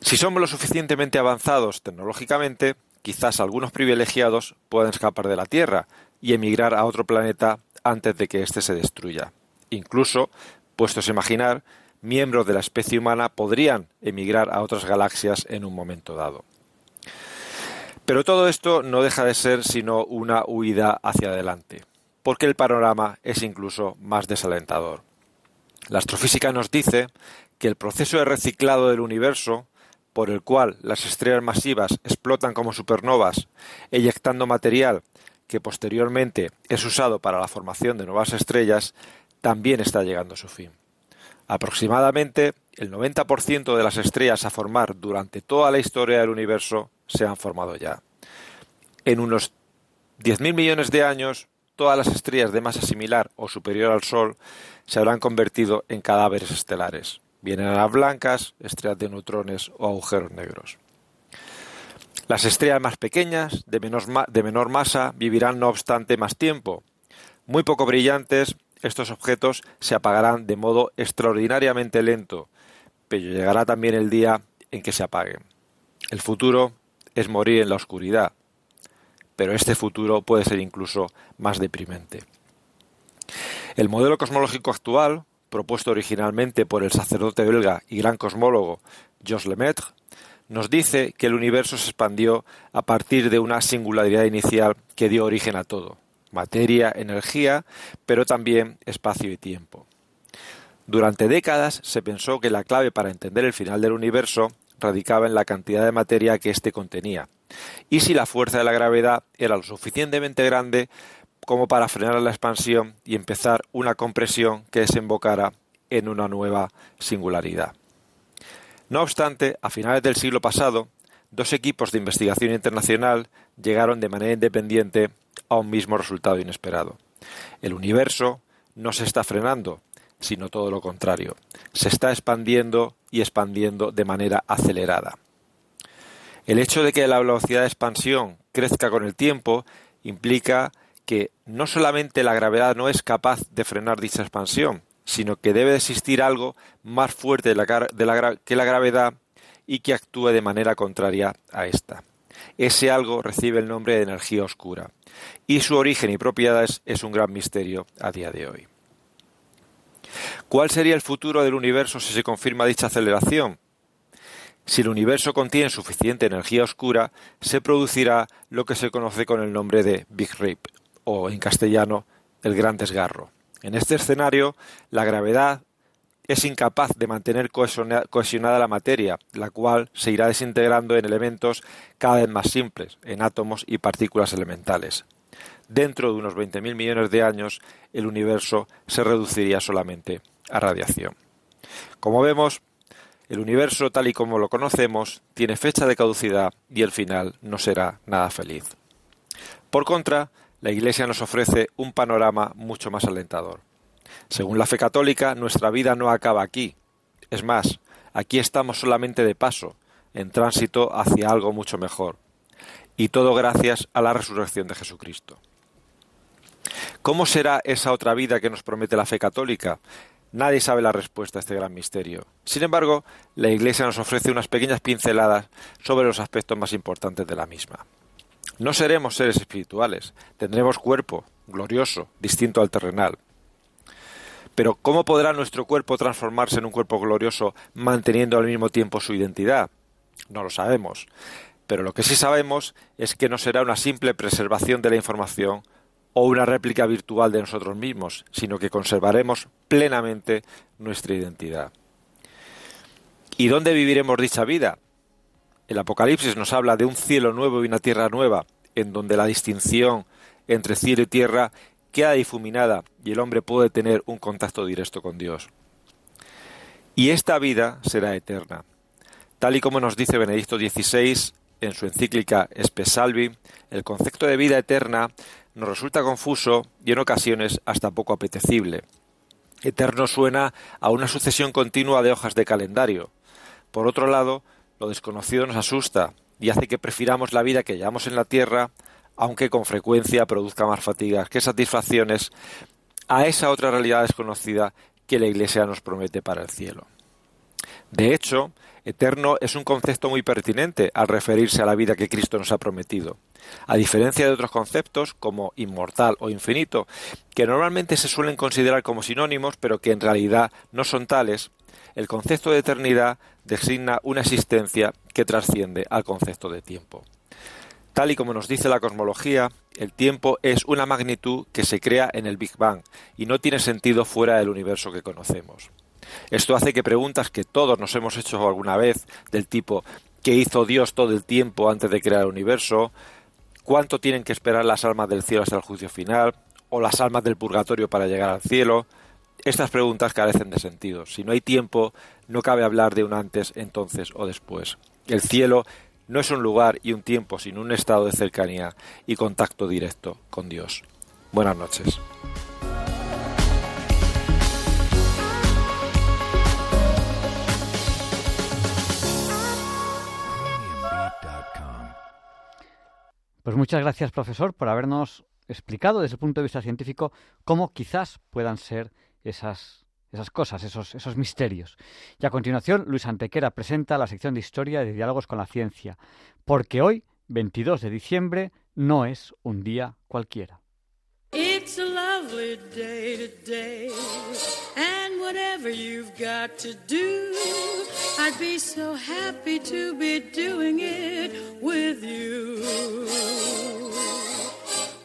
Si somos lo suficientemente avanzados tecnológicamente, quizás algunos privilegiados puedan escapar de la Tierra y emigrar a otro planeta antes de que éste se destruya. Incluso, puestos a imaginar, miembros de la especie humana podrían emigrar a otras galaxias en un momento dado. Pero todo esto no deja de ser sino una huida hacia adelante, porque el panorama es incluso más desalentador. La astrofísica nos dice que el proceso de reciclado del universo, por el cual las estrellas masivas explotan como supernovas, eyectando material que posteriormente es usado para la formación de nuevas estrellas, también está llegando a su fin. Aproximadamente el 90% de las estrellas a formar durante toda la historia del universo se han formado ya. En unos 10.000 millones de años, todas las estrellas de masa similar o superior al Sol se habrán convertido en cadáveres estelares, bien enanas blancas, estrellas de neutrones o agujeros negros. Las estrellas más pequeñas, de de menor masa, vivirán no obstante más tiempo, muy poco brillantes estos objetos se apagarán de modo extraordinariamente lento, pero llegará también el día en que se apaguen. El futuro es morir en la oscuridad, pero este futuro puede ser incluso más deprimente. El modelo cosmológico actual, propuesto originalmente por el sacerdote belga y gran cosmólogo Georges Lemaitre, nos dice que el universo se expandió a partir de una singularidad inicial que dio origen a todo materia, energía, pero también espacio y tiempo. Durante décadas se pensó que la clave para entender el final del universo radicaba en la cantidad de materia que éste contenía, y si la fuerza de la gravedad era lo suficientemente grande como para frenar la expansión y empezar una compresión que desembocara en una nueva singularidad. No obstante, a finales del siglo pasado, dos equipos de investigación internacional llegaron de manera independiente a un mismo resultado inesperado. El universo no se está frenando, sino todo lo contrario. Se está expandiendo y expandiendo de manera acelerada. El hecho de que la velocidad de expansión crezca con el tiempo implica que no solamente la gravedad no es capaz de frenar dicha expansión, sino que debe existir algo más fuerte que la gravedad y que actúe de manera contraria a esta. Ese algo recibe el nombre de energía oscura, y su origen y propiedades es un gran misterio a día de hoy. ¿Cuál sería el futuro del universo si se confirma dicha aceleración? Si el universo contiene suficiente energía oscura, se producirá lo que se conoce con el nombre de Big Rip, o en castellano, el gran desgarro. En este escenario, la gravedad es incapaz de mantener cohesionada la materia, la cual se irá desintegrando en elementos cada vez más simples, en átomos y partículas elementales. Dentro de unos 20.000 millones de años, el universo se reduciría solamente a radiación. Como vemos, el universo tal y como lo conocemos tiene fecha de caducidad y el final no será nada feliz. Por contra, la Iglesia nos ofrece un panorama mucho más alentador. Según la fe católica, nuestra vida no acaba aquí. Es más, aquí estamos solamente de paso, en tránsito hacia algo mucho mejor. Y todo gracias a la resurrección de Jesucristo. ¿Cómo será esa otra vida que nos promete la fe católica? Nadie sabe la respuesta a este gran misterio. Sin embargo, la Iglesia nos ofrece unas pequeñas pinceladas sobre los aspectos más importantes de la misma. No seremos seres espirituales, tendremos cuerpo, glorioso, distinto al terrenal. Pero ¿cómo podrá nuestro cuerpo transformarse en un cuerpo glorioso manteniendo al mismo tiempo su identidad? No lo sabemos. Pero lo que sí sabemos es que no será una simple preservación de la información o una réplica virtual de nosotros mismos, sino que conservaremos plenamente nuestra identidad. ¿Y dónde viviremos dicha vida? El Apocalipsis nos habla de un cielo nuevo y una tierra nueva, en donde la distinción entre cielo y tierra queda difuminada y el hombre puede tener un contacto directo con Dios. Y esta vida será eterna. Tal y como nos dice Benedicto XVI en su encíclica Espesalvi, el concepto de vida eterna nos resulta confuso y en ocasiones hasta poco apetecible. Eterno suena a una sucesión continua de hojas de calendario. Por otro lado, lo desconocido nos asusta y hace que prefiramos la vida que llevamos en la tierra aunque con frecuencia produzca más fatigas que satisfacciones, a esa otra realidad desconocida que la Iglesia nos promete para el cielo. De hecho, eterno es un concepto muy pertinente al referirse a la vida que Cristo nos ha prometido. A diferencia de otros conceptos como inmortal o infinito, que normalmente se suelen considerar como sinónimos, pero que en realidad no son tales, el concepto de eternidad designa una existencia que trasciende al concepto de tiempo. Tal y como nos dice la cosmología, el tiempo es una magnitud que se crea en el Big Bang y no tiene sentido fuera del universo que conocemos. Esto hace que preguntas que todos nos hemos hecho alguna vez, del tipo ¿qué hizo Dios todo el tiempo antes de crear el universo? ¿Cuánto tienen que esperar las almas del cielo hasta el juicio final? ¿O las almas del purgatorio para llegar al cielo? Estas preguntas carecen de sentido. Si no hay tiempo, no cabe hablar de un antes, entonces o después. El cielo no es un lugar y un tiempo, sino un estado de cercanía y contacto directo con Dios. Buenas noches. Pues muchas gracias, profesor, por habernos explicado desde el punto de vista científico cómo quizás puedan ser esas esas cosas, esos, esos misterios. Y a continuación, Luis Antequera presenta la sección de historia de diálogos con la ciencia, porque hoy, 22 de diciembre, no es un día cualquiera. It's a lovely day and whatever you've got to do, I'd be so happy to be doing it with you.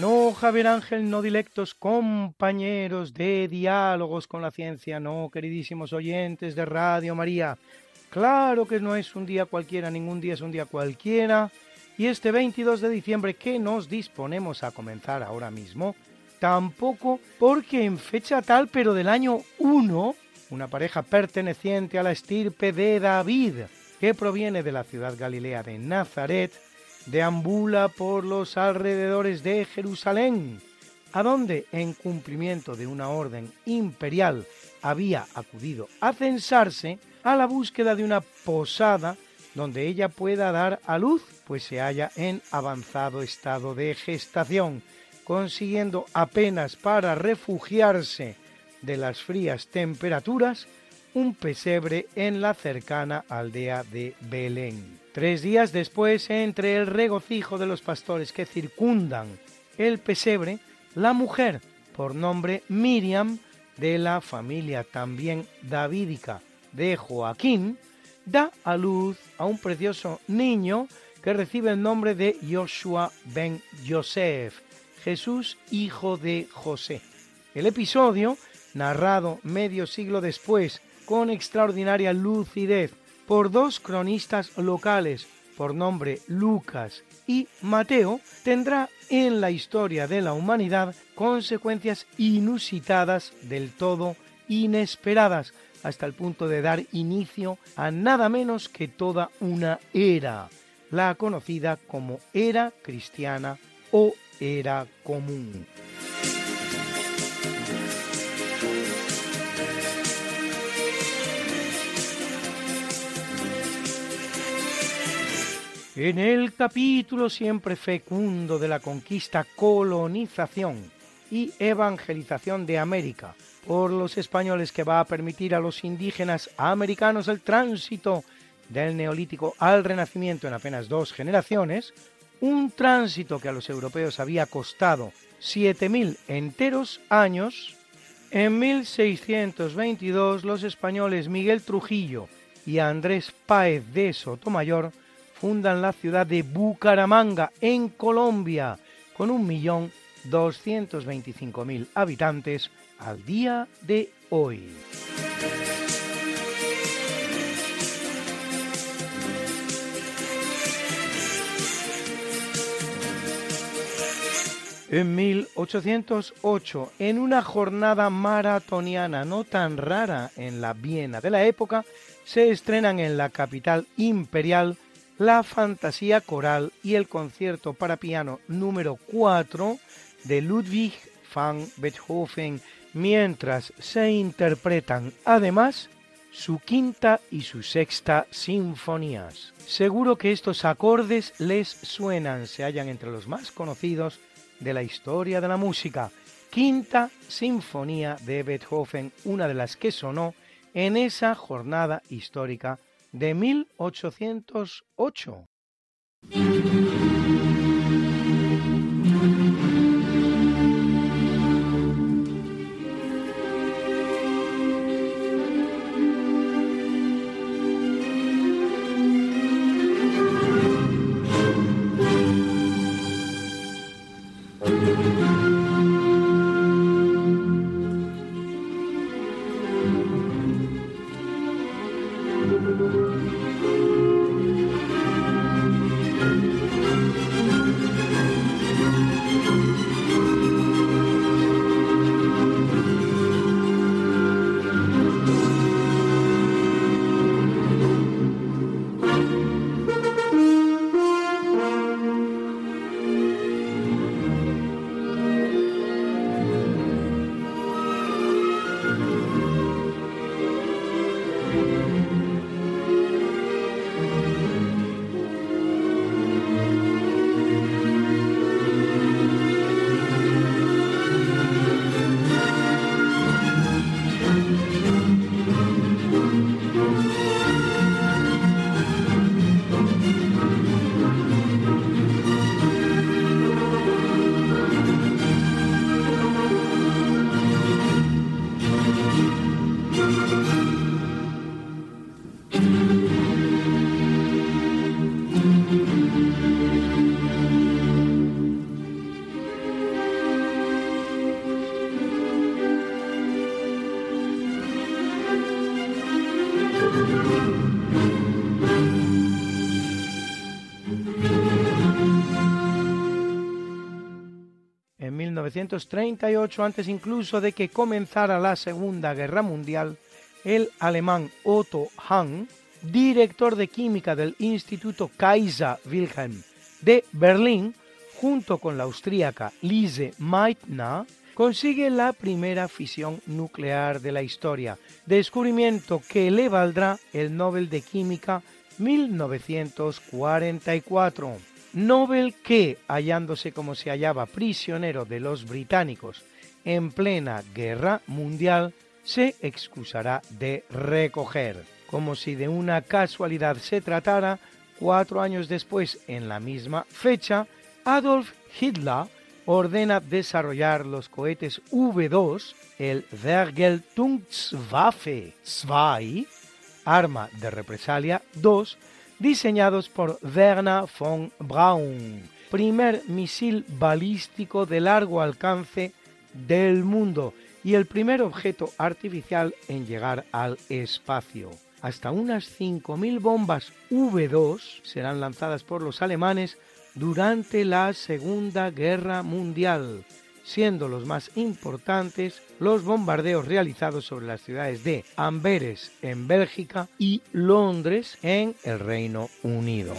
No, Javier Ángel, no dilectos compañeros de diálogos con la ciencia, no, queridísimos oyentes de Radio María. Claro que no es un día cualquiera, ningún día es un día cualquiera. Y este 22 de diciembre que nos disponemos a comenzar ahora mismo, tampoco porque en fecha tal, pero del año 1, una pareja perteneciente a la estirpe de David, que proviene de la ciudad galilea de Nazaret, deambula por los alrededores de Jerusalén, a donde, en cumplimiento de una orden imperial, había acudido a censarse a la búsqueda de una posada donde ella pueda dar a luz, pues se halla en avanzado estado de gestación, consiguiendo apenas para refugiarse de las frías temperaturas un pesebre en la cercana aldea de Belén. Tres días después, entre el regocijo de los pastores que circundan el pesebre, la mujer, por nombre Miriam, de la familia también davídica de Joaquín, da a luz a un precioso niño que recibe el nombre de Joshua ben Yosef, Jesús hijo de José. El episodio, narrado medio siglo después con extraordinaria lucidez por dos cronistas locales por nombre Lucas y Mateo, tendrá en la historia de la humanidad consecuencias inusitadas del todo inesperadas, hasta el punto de dar inicio a nada menos que toda una era, la conocida como era cristiana o era común. En el capítulo siempre fecundo de la conquista, colonización y evangelización de América por los españoles que va a permitir a los indígenas americanos el tránsito del neolítico al renacimiento en apenas dos generaciones, un tránsito que a los europeos había costado 7.000 enteros años, en 1622 los españoles Miguel Trujillo y Andrés Páez de Sotomayor fundan la ciudad de Bucaramanga, en Colombia, con 1.225.000 habitantes al día de hoy. En 1808, en una jornada maratoniana no tan rara en la Viena de la época, se estrenan en la capital imperial la fantasía coral y el concierto para piano número 4 de Ludwig van Beethoven, mientras se interpretan además su quinta y su sexta sinfonías. Seguro que estos acordes les suenan, se hallan entre los más conocidos de la historia de la música. Quinta Sinfonía de Beethoven, una de las que sonó en esa jornada histórica de 1808. 1938, antes incluso de que comenzara la Segunda Guerra Mundial, el alemán Otto Hahn, director de química del Instituto Kaiser Wilhelm de Berlín, junto con la austríaca Lise Meitner, consigue la primera fisión nuclear de la historia, descubrimiento que le valdrá el Nobel de Química 1944. Nobel que, hallándose como se hallaba prisionero de los británicos en plena guerra mundial, se excusará de recoger. Como si de una casualidad se tratara, cuatro años después, en la misma fecha, Adolf Hitler ordena desarrollar los cohetes V2, el Vergeltungswaffe 2, arma de represalia 2, diseñados por Werner von Braun, primer misil balístico de largo alcance del mundo y el primer objeto artificial en llegar al espacio. Hasta unas 5.000 bombas V2 serán lanzadas por los alemanes durante la Segunda Guerra Mundial, siendo los más importantes los bombardeos realizados sobre las ciudades de Amberes en Bélgica y Londres en el Reino Unido.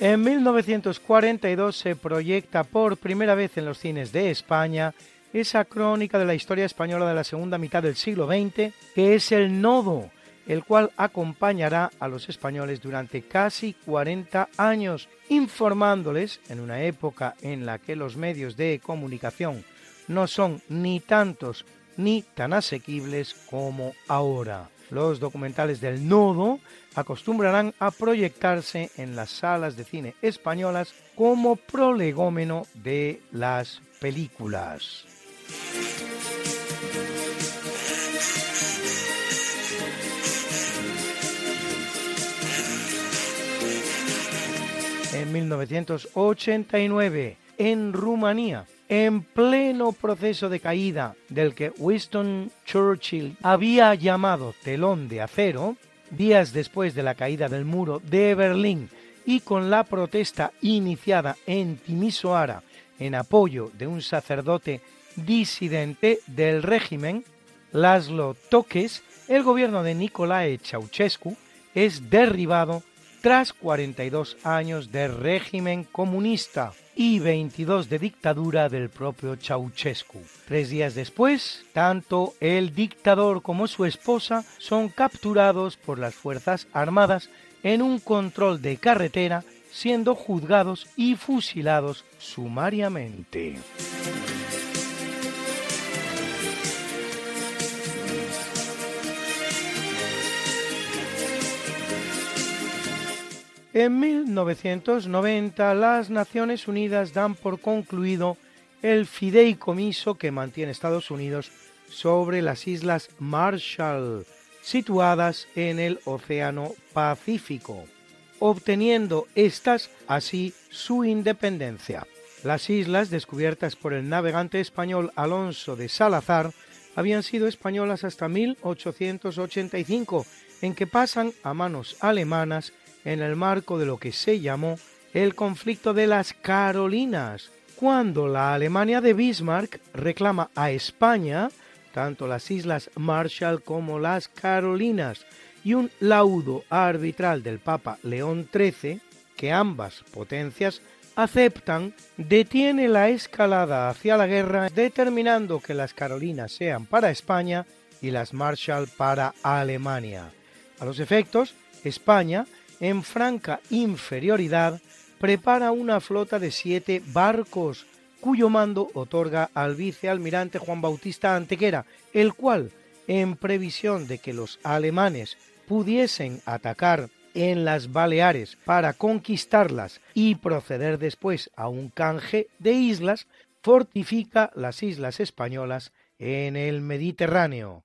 En 1942 se proyecta por primera vez en los cines de España esa crónica de la historia española de la segunda mitad del siglo XX, que es el nodo, el cual acompañará a los españoles durante casi 40 años, informándoles en una época en la que los medios de comunicación no son ni tantos ni tan asequibles como ahora. Los documentales del nodo acostumbrarán a proyectarse en las salas de cine españolas como prolegómeno de las películas. En 1989, en Rumanía, en pleno proceso de caída del que Winston Churchill había llamado telón de acero, días después de la caída del muro de Berlín y con la protesta iniciada en Timisoara en apoyo de un sacerdote disidente del régimen, Laszlo Toques, el gobierno de Nicolae Ceausescu es derribado tras 42 años de régimen comunista y 22 de dictadura del propio Ceausescu. Tres días después, tanto el dictador como su esposa son capturados por las Fuerzas Armadas en un control de carretera, siendo juzgados y fusilados sumariamente. En 1990 las Naciones Unidas dan por concluido el fideicomiso que mantiene Estados Unidos sobre las Islas Marshall, situadas en el Océano Pacífico, obteniendo estas así su independencia. Las islas, descubiertas por el navegante español Alonso de Salazar, habían sido españolas hasta 1885, en que pasan a manos alemanas en el marco de lo que se llamó el conflicto de las Carolinas, cuando la Alemania de Bismarck reclama a España tanto las Islas Marshall como las Carolinas, y un laudo arbitral del Papa León XIII, que ambas potencias aceptan, detiene la escalada hacia la guerra, determinando que las Carolinas sean para España y las Marshall para Alemania. A los efectos, España en franca inferioridad, prepara una flota de siete barcos, cuyo mando otorga al vicealmirante Juan Bautista Antequera, el cual, en previsión de que los alemanes pudiesen atacar en las Baleares para conquistarlas y proceder después a un canje de islas, fortifica las islas españolas en el Mediterráneo.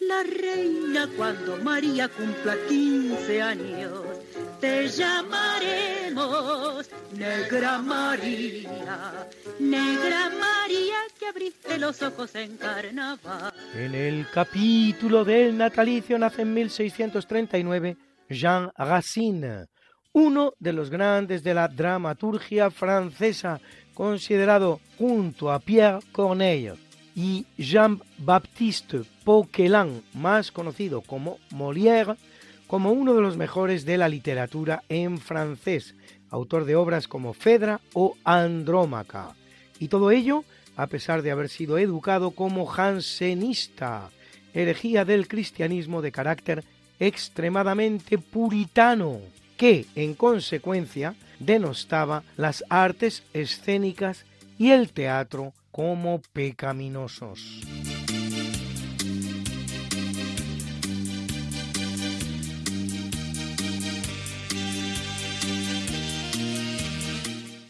la reina cuando María cumpla 15 años. Te llamaremos Negra María, Negra María que abriste los ojos en carnaval. En el capítulo del natalicio nace en 1639 Jean Racine, uno de los grandes de la dramaturgia francesa, considerado junto a Pierre Corneille y Jean-Baptiste Poquelin, más conocido como Molière, como uno de los mejores de la literatura en francés, autor de obras como Fedra o Andrómaca. Y todo ello a pesar de haber sido educado como jansenista, herejía del cristianismo de carácter extremadamente puritano, que en consecuencia denostaba las artes escénicas y el teatro como pecaminosos.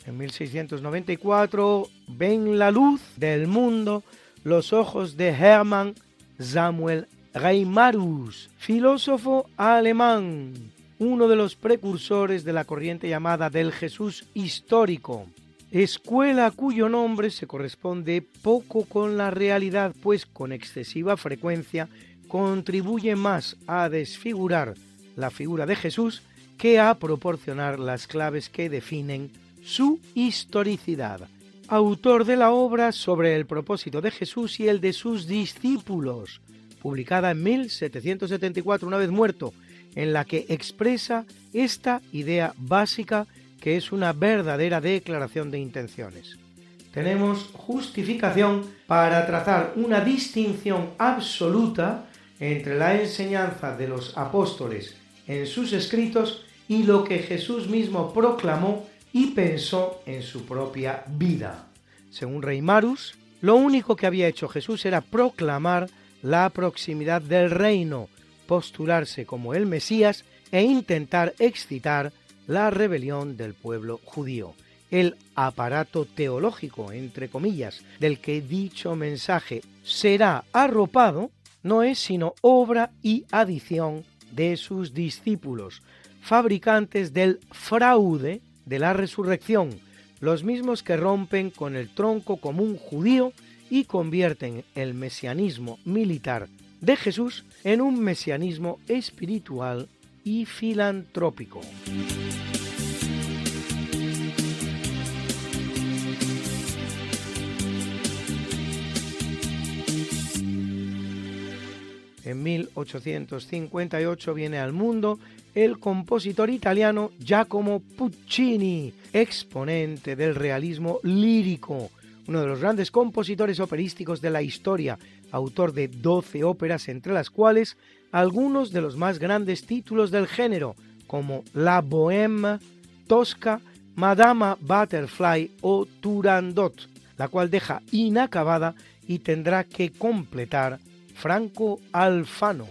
En 1694 ven la luz del mundo los ojos de Hermann Samuel Reimarus, filósofo alemán, uno de los precursores de la corriente llamada del Jesús histórico, escuela cuyo nombre se corresponde poco con la realidad, pues con excesiva frecuencia contribuye más a desfigurar la figura de Jesús que a proporcionar las claves que definen su historicidad. Autor de la obra sobre el propósito de Jesús y el de sus discípulos, publicada en 1774 una vez muerto, en la que expresa esta idea básica que es una verdadera declaración de intenciones. Tenemos justificación para trazar una distinción absoluta entre la enseñanza de los apóstoles en sus escritos y lo que Jesús mismo proclamó y pensó en su propia vida. Según Reimarus, lo único que había hecho Jesús era proclamar la proximidad del reino, postularse como el Mesías e intentar excitar la rebelión del pueblo judío. El aparato teológico, entre comillas, del que dicho mensaje será arropado, no es sino obra y adición de sus discípulos, fabricantes del fraude de la resurrección, los mismos que rompen con el tronco común judío y convierten el mesianismo militar de Jesús en un mesianismo espiritual y filantrópico. En 1858 viene al mundo el compositor italiano Giacomo Puccini, exponente del realismo lírico, uno de los grandes compositores operísticos de la historia, autor de 12 óperas, entre las cuales algunos de los más grandes títulos del género, como La Bohème, Tosca, Madama Butterfly o Turandot, la cual deja inacabada y tendrá que completar Franco Alfano.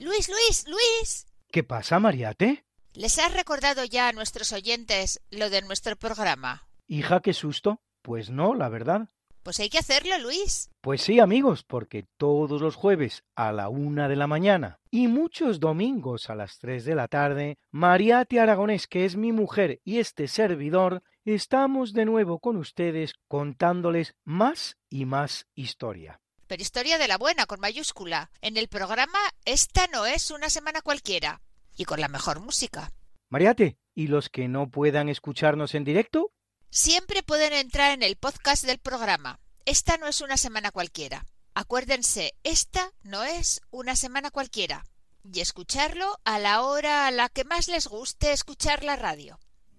Luis, Luis, Luis. ¿Qué pasa, Mariate? ¿Les has recordado ya a nuestros oyentes lo de nuestro programa? Hija, qué susto. Pues no, la verdad. Pues hay que hacerlo, Luis. Pues sí, amigos, porque todos los jueves a la una de la mañana y muchos domingos a las tres de la tarde, Mariate Aragonés, que es mi mujer y este servidor, estamos de nuevo con ustedes contándoles más y más historia pero historia de la buena, con mayúscula. En el programa Esta no es una semana cualquiera. Y con la mejor música. Mariate, ¿y los que no puedan escucharnos en directo? Siempre pueden entrar en el podcast del programa. Esta no es una semana cualquiera. Acuérdense, esta no es una semana cualquiera. Y escucharlo a la hora a la que más les guste escuchar la radio.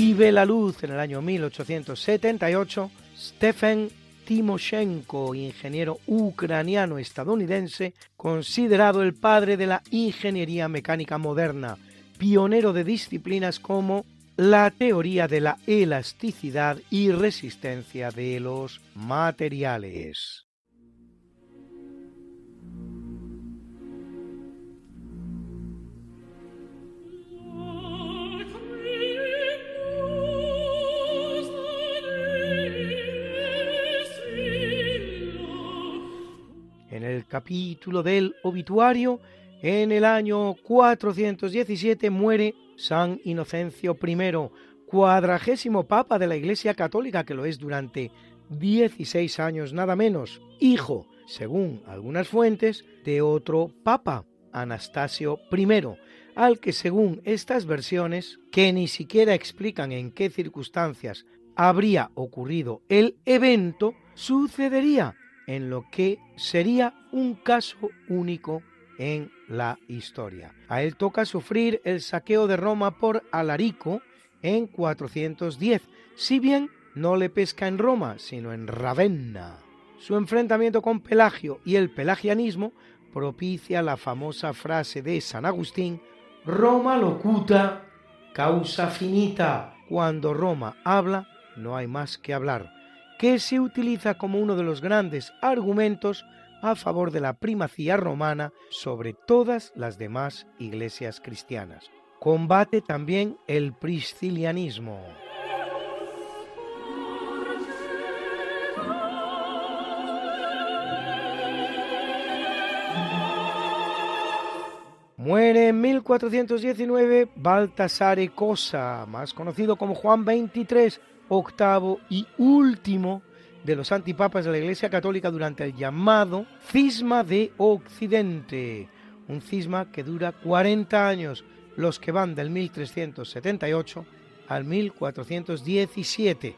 Y ve la luz en el año 1878 Stephen Timoshenko, ingeniero ucraniano estadounidense, considerado el padre de la ingeniería mecánica moderna, pionero de disciplinas como la teoría de la elasticidad y resistencia de los materiales. En el capítulo del obituario, en el año 417 muere San Inocencio I, cuadragésimo papa de la Iglesia Católica, que lo es durante 16 años nada menos, hijo, según algunas fuentes, de otro papa, Anastasio I, al que según estas versiones, que ni siquiera explican en qué circunstancias habría ocurrido el evento, sucedería en lo que sería un caso único en la historia. A él toca sufrir el saqueo de Roma por Alarico en 410, si bien no le pesca en Roma, sino en Ravenna. Su enfrentamiento con Pelagio y el pelagianismo propicia la famosa frase de San Agustín, Roma locuta, causa finita. Cuando Roma habla, no hay más que hablar que se utiliza como uno de los grandes argumentos a favor de la primacía romana sobre todas las demás iglesias cristianas. Combate también el priscilianismo. Muere en 1419 Baltasare Cosa, más conocido como Juan XXIII, octavo y último de los antipapas de la Iglesia Católica durante el llamado cisma de Occidente, un cisma que dura 40 años, los que van del 1378 al 1417.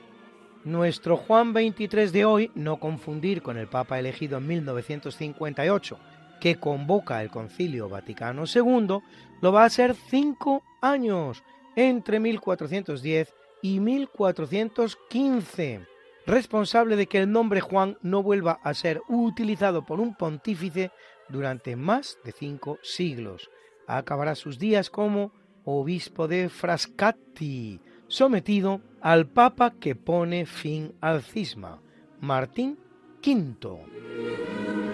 Nuestro Juan 23 de hoy, no confundir con el Papa elegido en 1958, que convoca el Concilio Vaticano II, lo va a ser cinco años, entre 1410 y 1415, responsable de que el nombre Juan no vuelva a ser utilizado por un pontífice durante más de cinco siglos. Acabará sus días como obispo de Frascati, sometido al papa que pone fin al cisma, Martín V.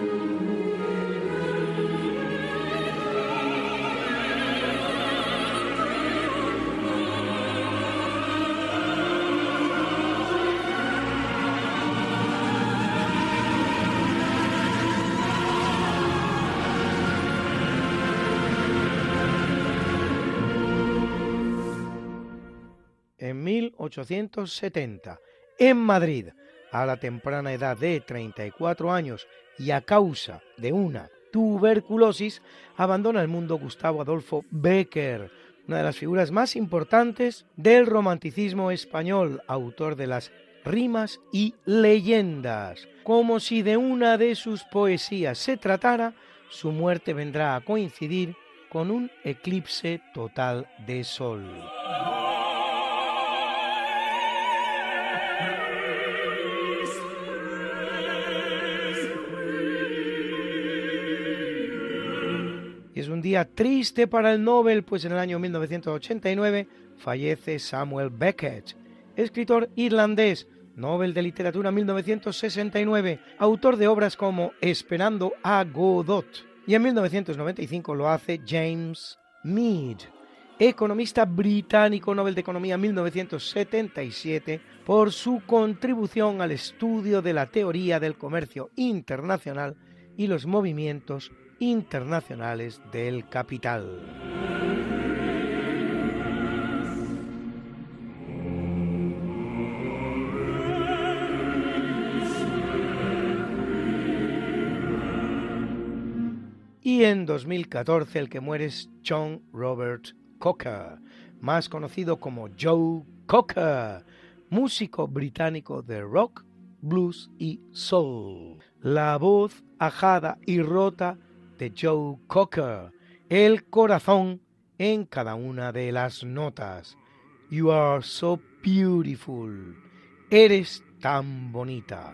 1870, en Madrid, a la temprana edad de 34 años y a causa de una tuberculosis, abandona el mundo Gustavo Adolfo Becker, una de las figuras más importantes del romanticismo español, autor de las rimas y leyendas. Como si de una de sus poesías se tratara, su muerte vendrá a coincidir con un eclipse total de sol. Es un día triste para el Nobel, pues en el año 1989 fallece Samuel Beckett, escritor irlandés, Nobel de Literatura 1969, autor de obras como Esperando a Godot, y en 1995 lo hace James Mead, economista británico Nobel de Economía 1977, por su contribución al estudio de la teoría del comercio internacional y los movimientos internacionales del capital. Y en 2014 el que muere es John Robert Cocker, más conocido como Joe Cocker, músico británico de rock, blues y soul. La voz ajada y rota de Joe Cocker, el corazón en cada una de las notas. You are so beautiful. Eres tan bonita.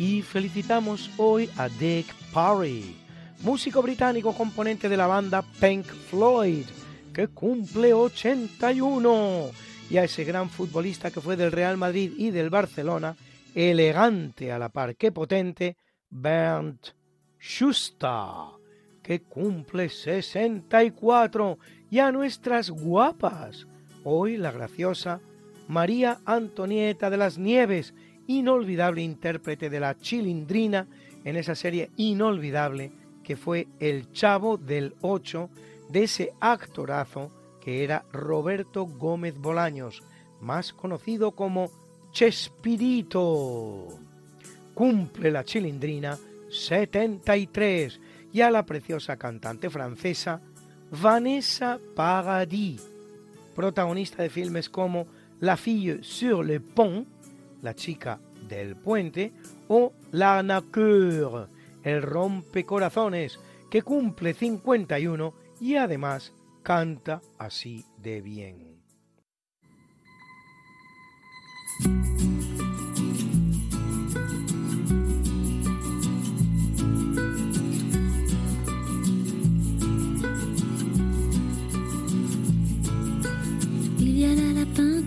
Y felicitamos hoy a Dick Parry, músico británico componente de la banda Pink Floyd, que cumple 81, y a ese gran futbolista que fue del Real Madrid y del Barcelona, elegante a la par que potente, Bernd Schuster, que cumple 64, y a nuestras guapas, hoy la graciosa María Antonieta de las Nieves, inolvidable intérprete de la chilindrina en esa serie inolvidable que fue El Chavo del 8 de ese actorazo que era Roberto Gómez Bolaños, más conocido como Chespirito. Cumple la chilindrina 73 y a la preciosa cantante francesa Vanessa Paradis, protagonista de filmes como La fille sur le pont, la chica del puente, o L'arnaqueur, el rompecorazones, que cumple 51 y además canta así de bien.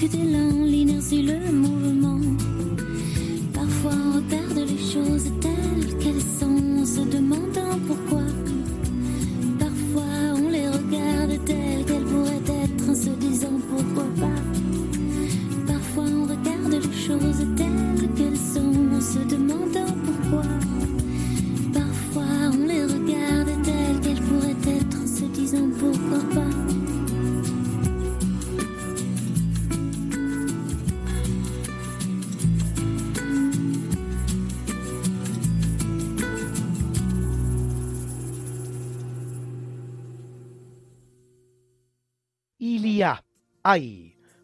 que t'es là des l'énergie, le monde.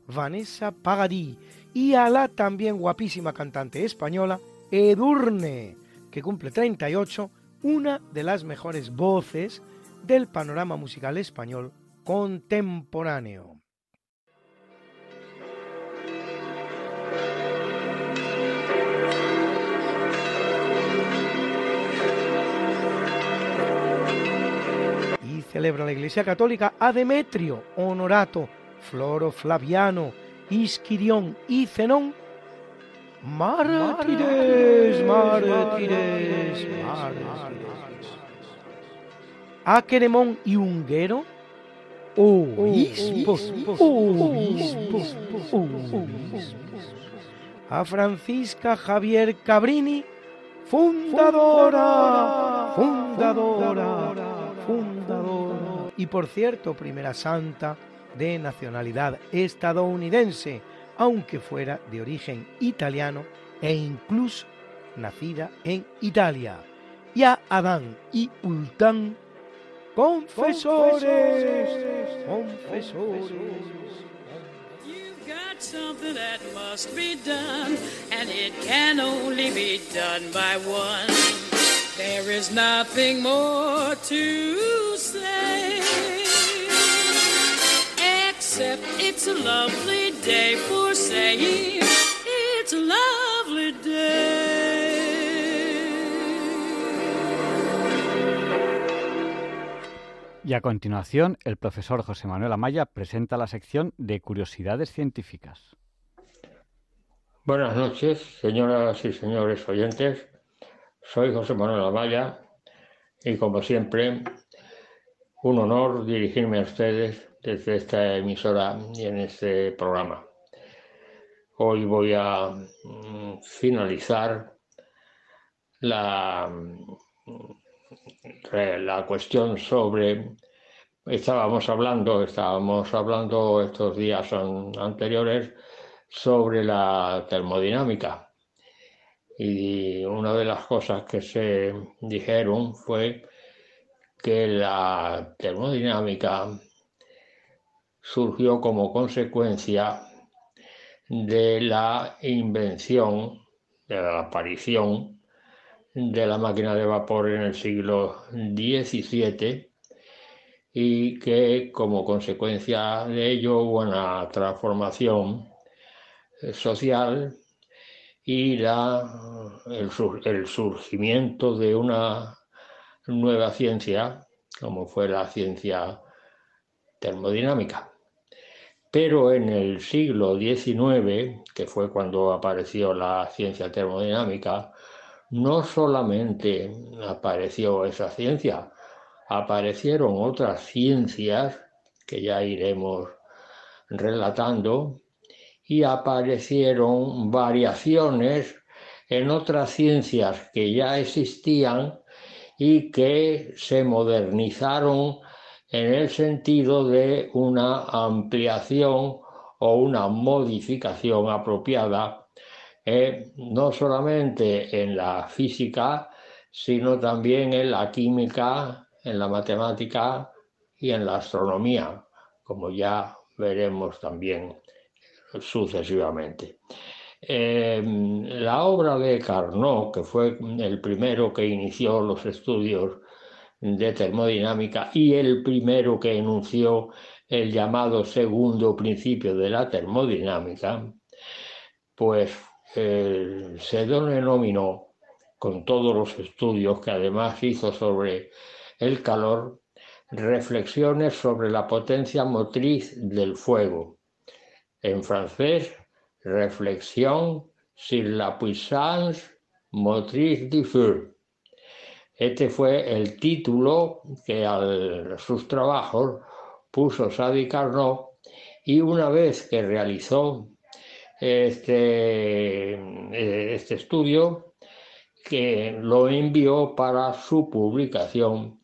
Vanessa Pagadí y a la también guapísima cantante española Edurne, que cumple 38, una de las mejores voces del panorama musical español contemporáneo. Celebra la Iglesia Católica a Demetrio, Honorato, Floro Flaviano, Isquirión y Zenón, mártires, mártires, mártires. A Queremón y Unguero, obispos, obispos, obispos. A Francisca Javier Cabrini, fundadora, fundadora, fundadora. Y por cierto, primera santa de nacionalidad estadounidense, aunque fuera de origen italiano e incluso nacida en Italia. Y a Adán y Ultán, confesores, confesores. got something that must be done, and it can only be done by one. There is nothing more to say, except it's a lovely day for saying it's a lovely Y a continuación, el profesor José Manuel Amaya presenta la sección de curiosidades científicas. Buenas noches, señoras y señores oyentes. Soy José Manuel Amaya y como siempre, un honor dirigirme a ustedes desde esta emisora y en este programa. Hoy voy a mm, finalizar la, eh, la cuestión sobre, estábamos hablando, estábamos hablando estos días an- anteriores sobre la termodinámica. Y una de las cosas que se dijeron fue que la termodinámica surgió como consecuencia de la invención, de la aparición de la máquina de vapor en el siglo XVII y que como consecuencia de ello hubo una transformación social y la, el surgimiento de una nueva ciencia, como fue la ciencia termodinámica. Pero en el siglo XIX, que fue cuando apareció la ciencia termodinámica, no solamente apareció esa ciencia, aparecieron otras ciencias que ya iremos relatando y aparecieron variaciones en otras ciencias que ya existían y que se modernizaron en el sentido de una ampliación o una modificación apropiada, eh, no solamente en la física, sino también en la química, en la matemática y en la astronomía, como ya veremos también sucesivamente. Em, la obra de Carnot, que fue el primero que inició los estudios de termodinámica y el primero que enunció el llamado segundo principio de la termodinámica, pues eh, se denominó, con todos los estudios que además hizo sobre el calor, reflexiones sobre la potencia motriz del fuego. En francés, reflexión sur la puissance motrice du feu este fue el título que a sus trabajos puso Sadi Carnot y una vez que realizó este, eh, este estudio, que lo envió para su publicación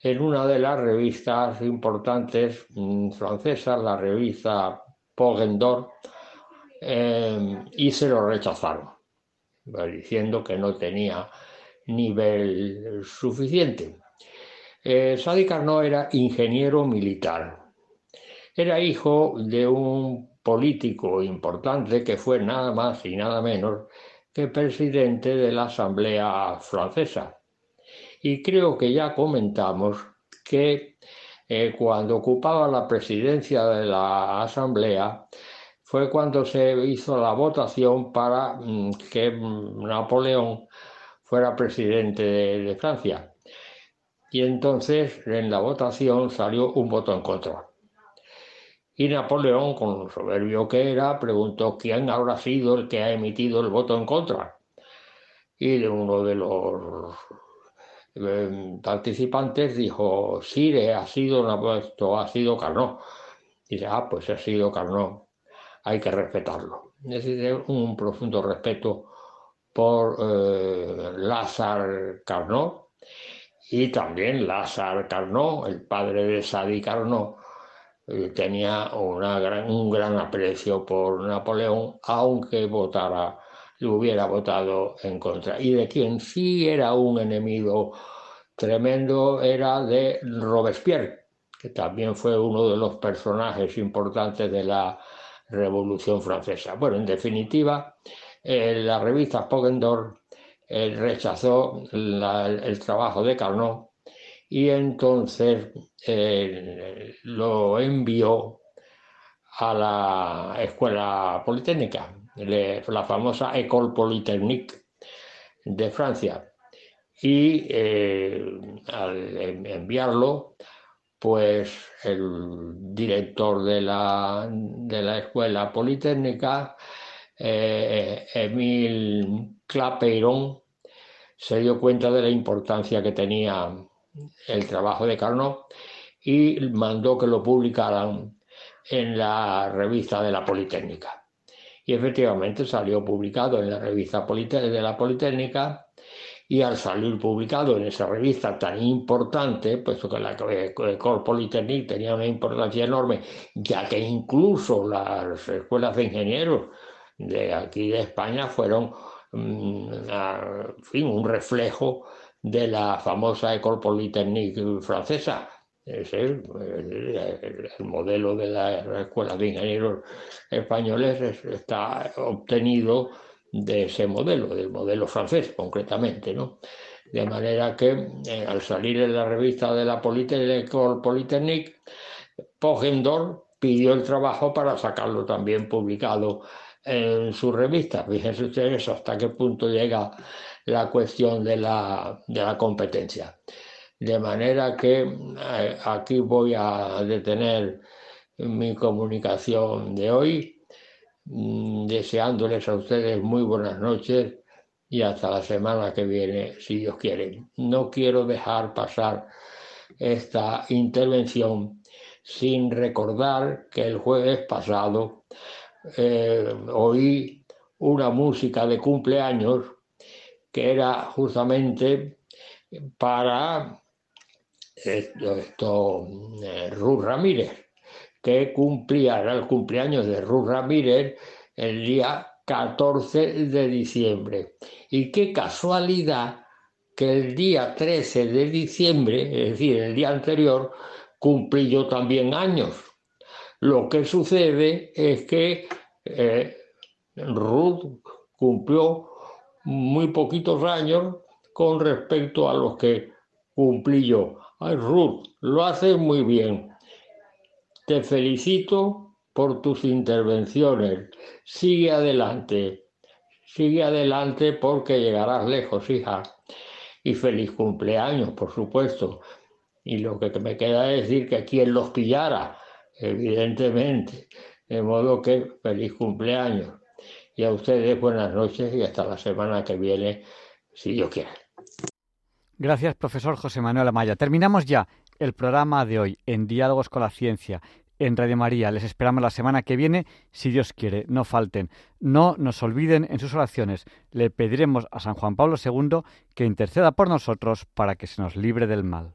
en una de las revistas importantes mm, francesas, la revista Pogendor, eh, y se lo rechazaron, diciendo que no tenía nivel suficiente. Eh, Sadi Carnot era ingeniero militar. Era hijo de un político importante que fue nada más y nada menos que presidente de la Asamblea Francesa. Y creo que ya comentamos que eh, cuando ocupaba la presidencia de la Asamblea fue cuando se hizo la votación para mm, que mm, Napoleón fuera presidente de, Francia. Y entonces en la votación salió un voto en contra. Y Napoleón, con lo soberbio que era, preguntó quién habrá sido el que ha emitido el voto en contra. Y uno de los eh, participantes dijo, sí, ha sido, esto ha sido Carnot. Y dice, ah, pues ha sido Carnot, hay que respetarlo. Es decir, un profundo respeto por eh, Lázaro Carnot y también Lázaro Carnot, el padre de Sadi Carnot, eh, tenía un gran aprecio por Napoleón, aunque votara, le hubiera votado en contra. Y de quien sí era un enemigo tremendo era de Robespierre, que también fue uno de los personajes importantes de la Revolución Francesa. Bueno, en definitiva, eh, la revista Pogendor eh, rechazó el trabajo de Carnot y entonces eh, lo envió a la escuela politécnica, la famosa École Polytechnique de Francia. Y al enviarlo, pues el director de la, de la escuela politécnica eh, Emil Clapeyron se dio cuenta de la importancia que tenía el trabajo de Carnot y mandó que lo publicaran en la revista de la Politécnica. Y efectivamente salió publicado en la revista de la Politécnica y al salir publicado en esa revista tan importante, puesto que la École Polytechnique tenía una importancia enorme, ya que incluso las escuelas de ingenieros de aquí de España fueron mm, fin, un reflejo de la famosa École Polytechnique francesa. Es el, modelo de la Escuela de Ingenieros Españoles está obtenido de ese modelo, del modelo francés concretamente, ¿no? De manera que eh, al salir en la revista de la Polytechnique, Pogendor pidió el trabajo para sacarlo también publicado en su revista. Fíjense ustedes hasta qué punto llega la cuestión de la, de la competencia. De manera que eh, aquí voy a detener mi comunicación de hoy, mm, deseándoles a ustedes muy buenas noches y hasta la semana que viene, si Dios quiere. No quiero dejar pasar esta intervención sin recordar que el jueves pasado eh, oí una música de cumpleaños que era justamente para esto, eh, Ruth Ramírez, que cumplía, era el cumpleaños de Ruth Ramírez el día 14 de diciembre. Y qué casualidad que el día 13 de diciembre, es decir, el día anterior, cumplí yo también años. Lo que sucede es que eh, Ruth cumplió muy poquitos años con respecto a los que cumplí yo. Ay, Ruth, lo haces muy bien. Te felicito por tus intervenciones. Sigue adelante. Sigue adelante porque llegarás lejos, hija. Y feliz cumpleaños, por supuesto. Y lo que me queda es decir que quien los pillara, evidentemente. De modo que feliz cumpleaños. Y a ustedes buenas noches y hasta la semana que viene, si Dios quiere. Gracias, profesor José Manuel Amaya. Terminamos ya el programa de hoy en Diálogos con la Ciencia en Radio María. Les esperamos la semana que viene, si Dios quiere. No falten. No nos olviden en sus oraciones. Le pediremos a San Juan Pablo II que interceda por nosotros para que se nos libre del mal.